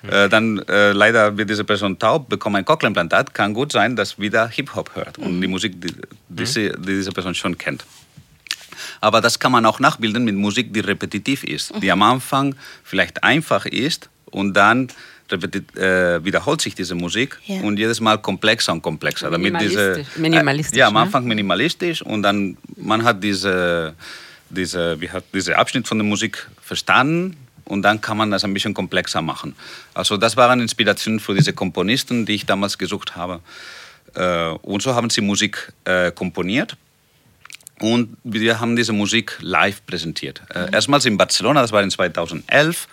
äh, dann äh, leider wird diese Person taub, bekommt ein Cochlea-Implantat, kann gut sein, dass wieder Hip-Hop hört und die Musik, die, die, sie, die diese Person schon kennt. Aber das kann man auch nachbilden mit Musik, die repetitiv ist, die am Anfang vielleicht einfach ist und dann äh, wiederholt sich diese Musik Ja. und jedes Mal komplexer und komplexer. Damit diese, Minimalistisch. Äh, ja, am ne? Anfang minimalistisch und dann man hat diese, diese, wie hat diese Abschnitt von der Musik verstanden und dann kann man das ein bisschen komplexer machen. Also das waren Inspirationen für diese Komponisten, die ich damals gesucht habe. Äh, und so haben sie Musik äh, komponiert und wir haben diese Musik live präsentiert. Äh, erstmals in Barcelona, das war in 2011,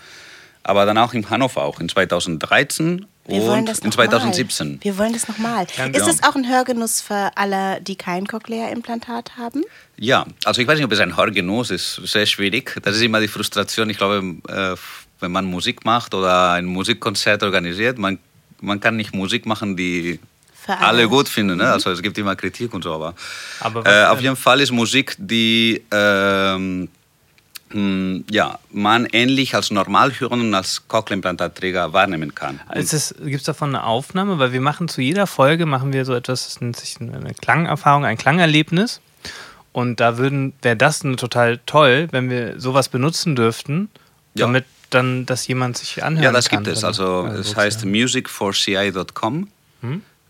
aber dann auch in Hannover, auch in 2013 Wir und das in noch Mal. 2017. Wir wollen das nochmal. Ist es auch ein Hörgenuss für alle, die kein Cochlea-Implantat haben? Ja, also ich weiß nicht, ob es ein Hörgenuss ist, sehr schwierig. Das ist immer die Frustration. Ich glaube, äh, wenn man Musik macht oder ein Musikkonzert organisiert, man, man kann nicht Musik machen, die alle. Mhm. alle gut finden. Ne? Also es gibt immer Kritik und so, aber, Aber äh, auf jeden Fall ist Musik, die ähm, ja, man ähnlich als Normalhörenden als Cochlea-Implantatträger wahrnehmen kann. Gibt es davon eine Aufnahme? Weil wir machen zu jeder Folge machen wir so etwas, das nennt sich eine Klangerfahrung, ein Klangerlebnis. Und da würden wäre das total toll, wenn wir sowas benutzen dürften, Ja. damit dann das jemand sich anhören Ja, das kann. gibt es. wenn- Also es heißt zu- musicforci.com.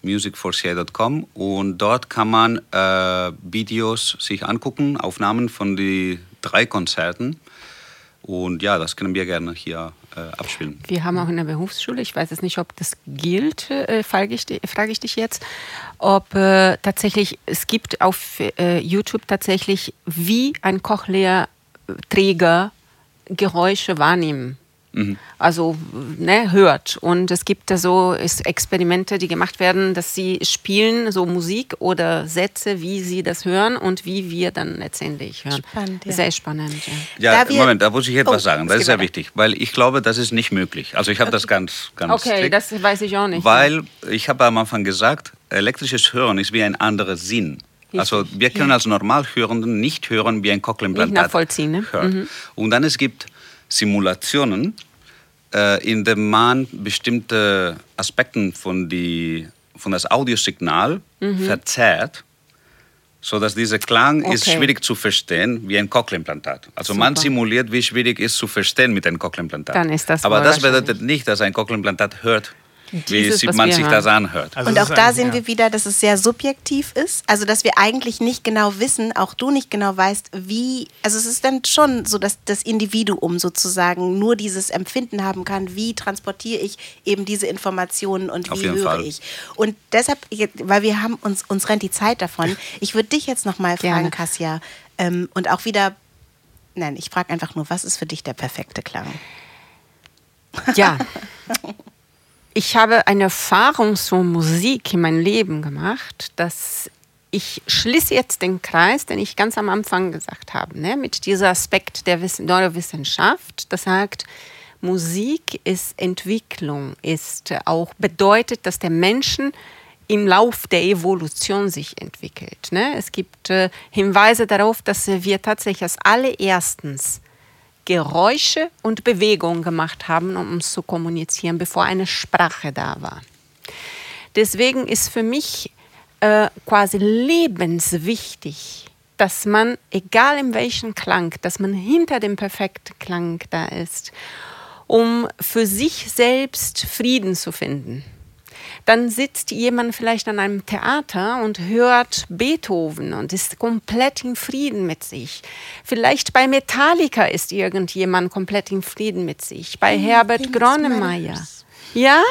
musicforci.com und dort kann man äh, Videos sich angucken, Aufnahmen von die drei Konzerten und ja, das können wir gerne hier äh, abspielen. Wir haben auch in der Berufsschule, ich weiß jetzt nicht, ob das gilt, äh, frage, ich, frage ich dich jetzt, ob äh, tatsächlich, es gibt auf äh, YouTube tatsächlich, wie ein Cochlea-Träger Geräusche wahrnehmen. Also ne, hört. Und es gibt da so Experimente, die gemacht werden, dass sie spielen, so Musik oder Sätze, wie sie das hören und wie wir dann letztendlich hören. Spannend, ja. Sehr spannend. Ja. Ja, Moment, da muss ich etwas Oh, sagen. Das ist sehr wichtig, weil ich glaube, das ist nicht möglich. Also ich habe das ganz, ganz Okay, strikt. das weiß ich auch nicht. Weil ich habe am Anfang gesagt, elektrisches Hören ist wie ein anderer Sinn. Also wir können als Normalhörenden nicht hören, wie ein Cochlea-Implantat Nicht nachvollziehen, ne? hört. Und dann es gibt Simulationen, äh, in denen man bestimmte Aspekte von, die, von das Audiosignal verzerrt, sodass dieser Klang ist Okay. schwierig zu verstehen wie ein Cochlea-Implantat. Also man Super. simuliert, wie schwierig es zu verstehen mit einem Cochlea-Implantat. Dann ist das Aber das bedeutet nicht, dass ein Cochlea-Implantat hört, Dieses, was man sich hören. das anhört. Also und auch da sehen ja. wir wieder, dass es sehr subjektiv ist. Also, dass wir eigentlich nicht genau wissen, auch du nicht genau weißt, wie. Also, es ist dann schon so, dass das Individuum sozusagen nur dieses Empfinden haben kann, wie transportiere ich eben diese Informationen und Auf wie höre Fall. ich. Und deshalb, weil wir haben uns, uns rennt die Zeit davon. Ich würde dich jetzt nochmal fragen. Kassia, ähm, und auch wieder. Nein, ich frage einfach nur, was ist für dich der perfekte Klang? Ja. [laughs] Ich habe eine Erfahrung zur Musik in meinem Leben gemacht, dass ich schließe jetzt den Kreis, den ich ganz am Anfang gesagt habe, ne, mit diesem Aspekt der Wiss- Neurowissenschaft, das sagt, Musik ist Entwicklung, ist auch bedeutet, dass der Menschen im Lauf der Evolution sich entwickelt. Ne? Es gibt äh, Hinweise darauf, dass wir tatsächlich als allererstens Geräusche und Bewegungen gemacht haben, um uns zu kommunizieren, bevor eine Sprache da war. Deswegen ist für mich äh, quasi lebenswichtig, dass man, egal in welchem Klang, dass man hinter dem perfekten Klang da ist, um für sich selbst Frieden zu finden. Dann sitzt jemand vielleicht an einem Theater und hört Beethoven und ist komplett in Frieden mit sich. Vielleicht bei Metallica ist irgendjemand komplett in Frieden mit sich. Bei Herbert Famous Grönemeyer. Matters. Ja?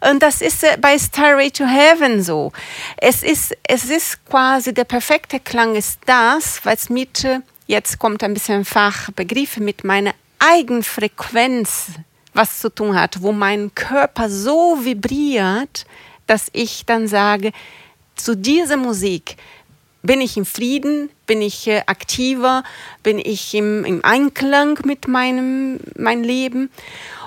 Und das ist äh, bei Starway to Heaven so. Es ist, es ist quasi der perfekte Klang ist das, was mit, jetzt kommt ein bisschen Fachbegriff, mit meiner Eigenfrequenz was zu tun hat, wo mein Körper so vibriert, dass ich dann sage, zu dieser Musik bin ich im Frieden, bin ich äh, aktiver, bin ich im, im Einklang mit meinem mein Leben.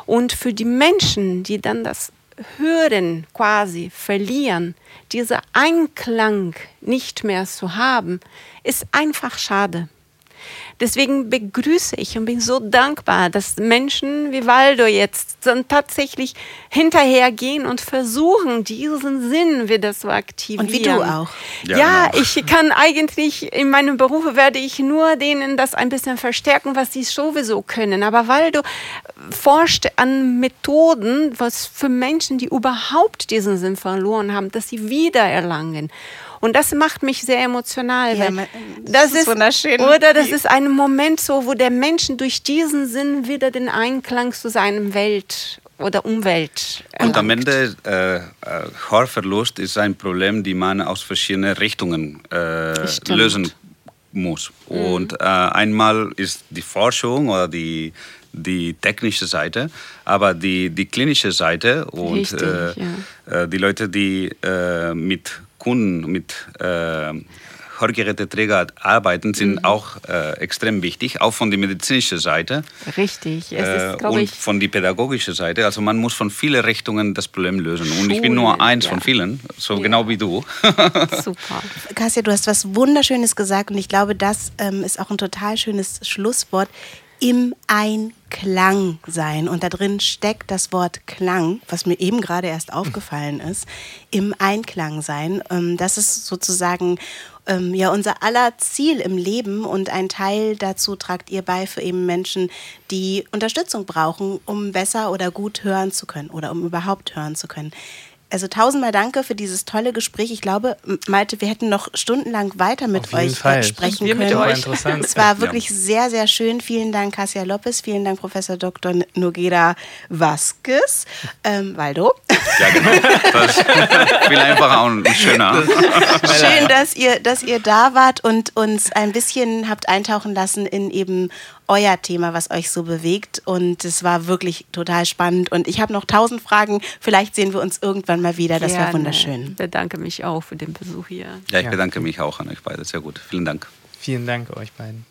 Und für die Menschen, die dann das Hören quasi verlieren, dieser Einklang nicht mehr zu haben, ist einfach schade. Deswegen begrüße ich und bin so dankbar, dass Menschen wie Waldo jetzt dann tatsächlich hinterhergehen und versuchen, diesen Sinn wieder zu aktivieren. Und wie du auch. Ja, ja genau. ich kann eigentlich, in meinem Beruf werde ich nur denen das ein bisschen verstärken, was sie sowieso können. Aber Waldo forscht an Methoden, was für Menschen, die überhaupt diesen Sinn verloren haben, dass sie wiedererlangen. Und das macht mich sehr emotional. Ja, weil das, das ist wunderschön. Oder das ist ein Moment so, wo der Mensch durch diesen Sinn wieder den Einklang zu seinem Welt oder Umwelt. Erlangt. Und am Ende äh, äh, Hörverlust ist ein Problem, die man aus verschiedenen Richtungen äh, lösen muss. Mhm. Und äh, einmal ist die Forschung oder die die technische Seite, aber die, die klinische Seite und Richtig, äh, ja. Äh, die Leute, die äh, mit Kunden, mit äh, Hörgeräteträger arbeiten, sind mhm. auch äh, extrem wichtig, auch von der medizinischen Seite. Richtig, es ist, äh, und ich, von der pädagogischen Seite. Also man muss von vielen Richtungen das Problem lösen. Schulen, und ich bin nur eins ja. von vielen, so ja. genau wie du. [laughs] Super. Kassia, du hast was Wunderschönes gesagt und ich glaube, das ähm, ist auch ein total schönes Schlusswort im Einklang sein. Und da drin steckt das Wort Klang, was mir eben gerade erst aufgefallen ist. Im Einklang sein. Ähm, das ist sozusagen ähm, ja unser aller Ziel im Leben und ein Teil dazu tragt ihr bei für eben Menschen, die Unterstützung brauchen, um besser oder gut hören zu können oder um überhaupt hören zu können. Also tausendmal danke für dieses tolle Gespräch. Ich glaube, Malte, wir hätten noch stundenlang weiter mit euch Fall. sprechen wir können. Mit euch. Es war wirklich ja. sehr, sehr schön. Vielen Dank, Cassia Lopez. Vielen Dank, Professor Dr. Noguera Vasquez. Ähm, Waldo. Ja, genau. Das ist [laughs] viel einfacher und schöner. [laughs] Schön, dass ihr, dass ihr da wart und uns ein bisschen habt eintauchen lassen in eben euer Thema, was euch so bewegt. Und es war wirklich total spannend. Und ich habe noch tausend Fragen. Vielleicht sehen wir uns irgendwann mal wieder. Das war wunderschön. Ich bedanke mich auch für den Besuch hier. Ja, ich bedanke mich auch an euch beide. Sehr gut. Vielen Dank. Vielen Dank euch beiden.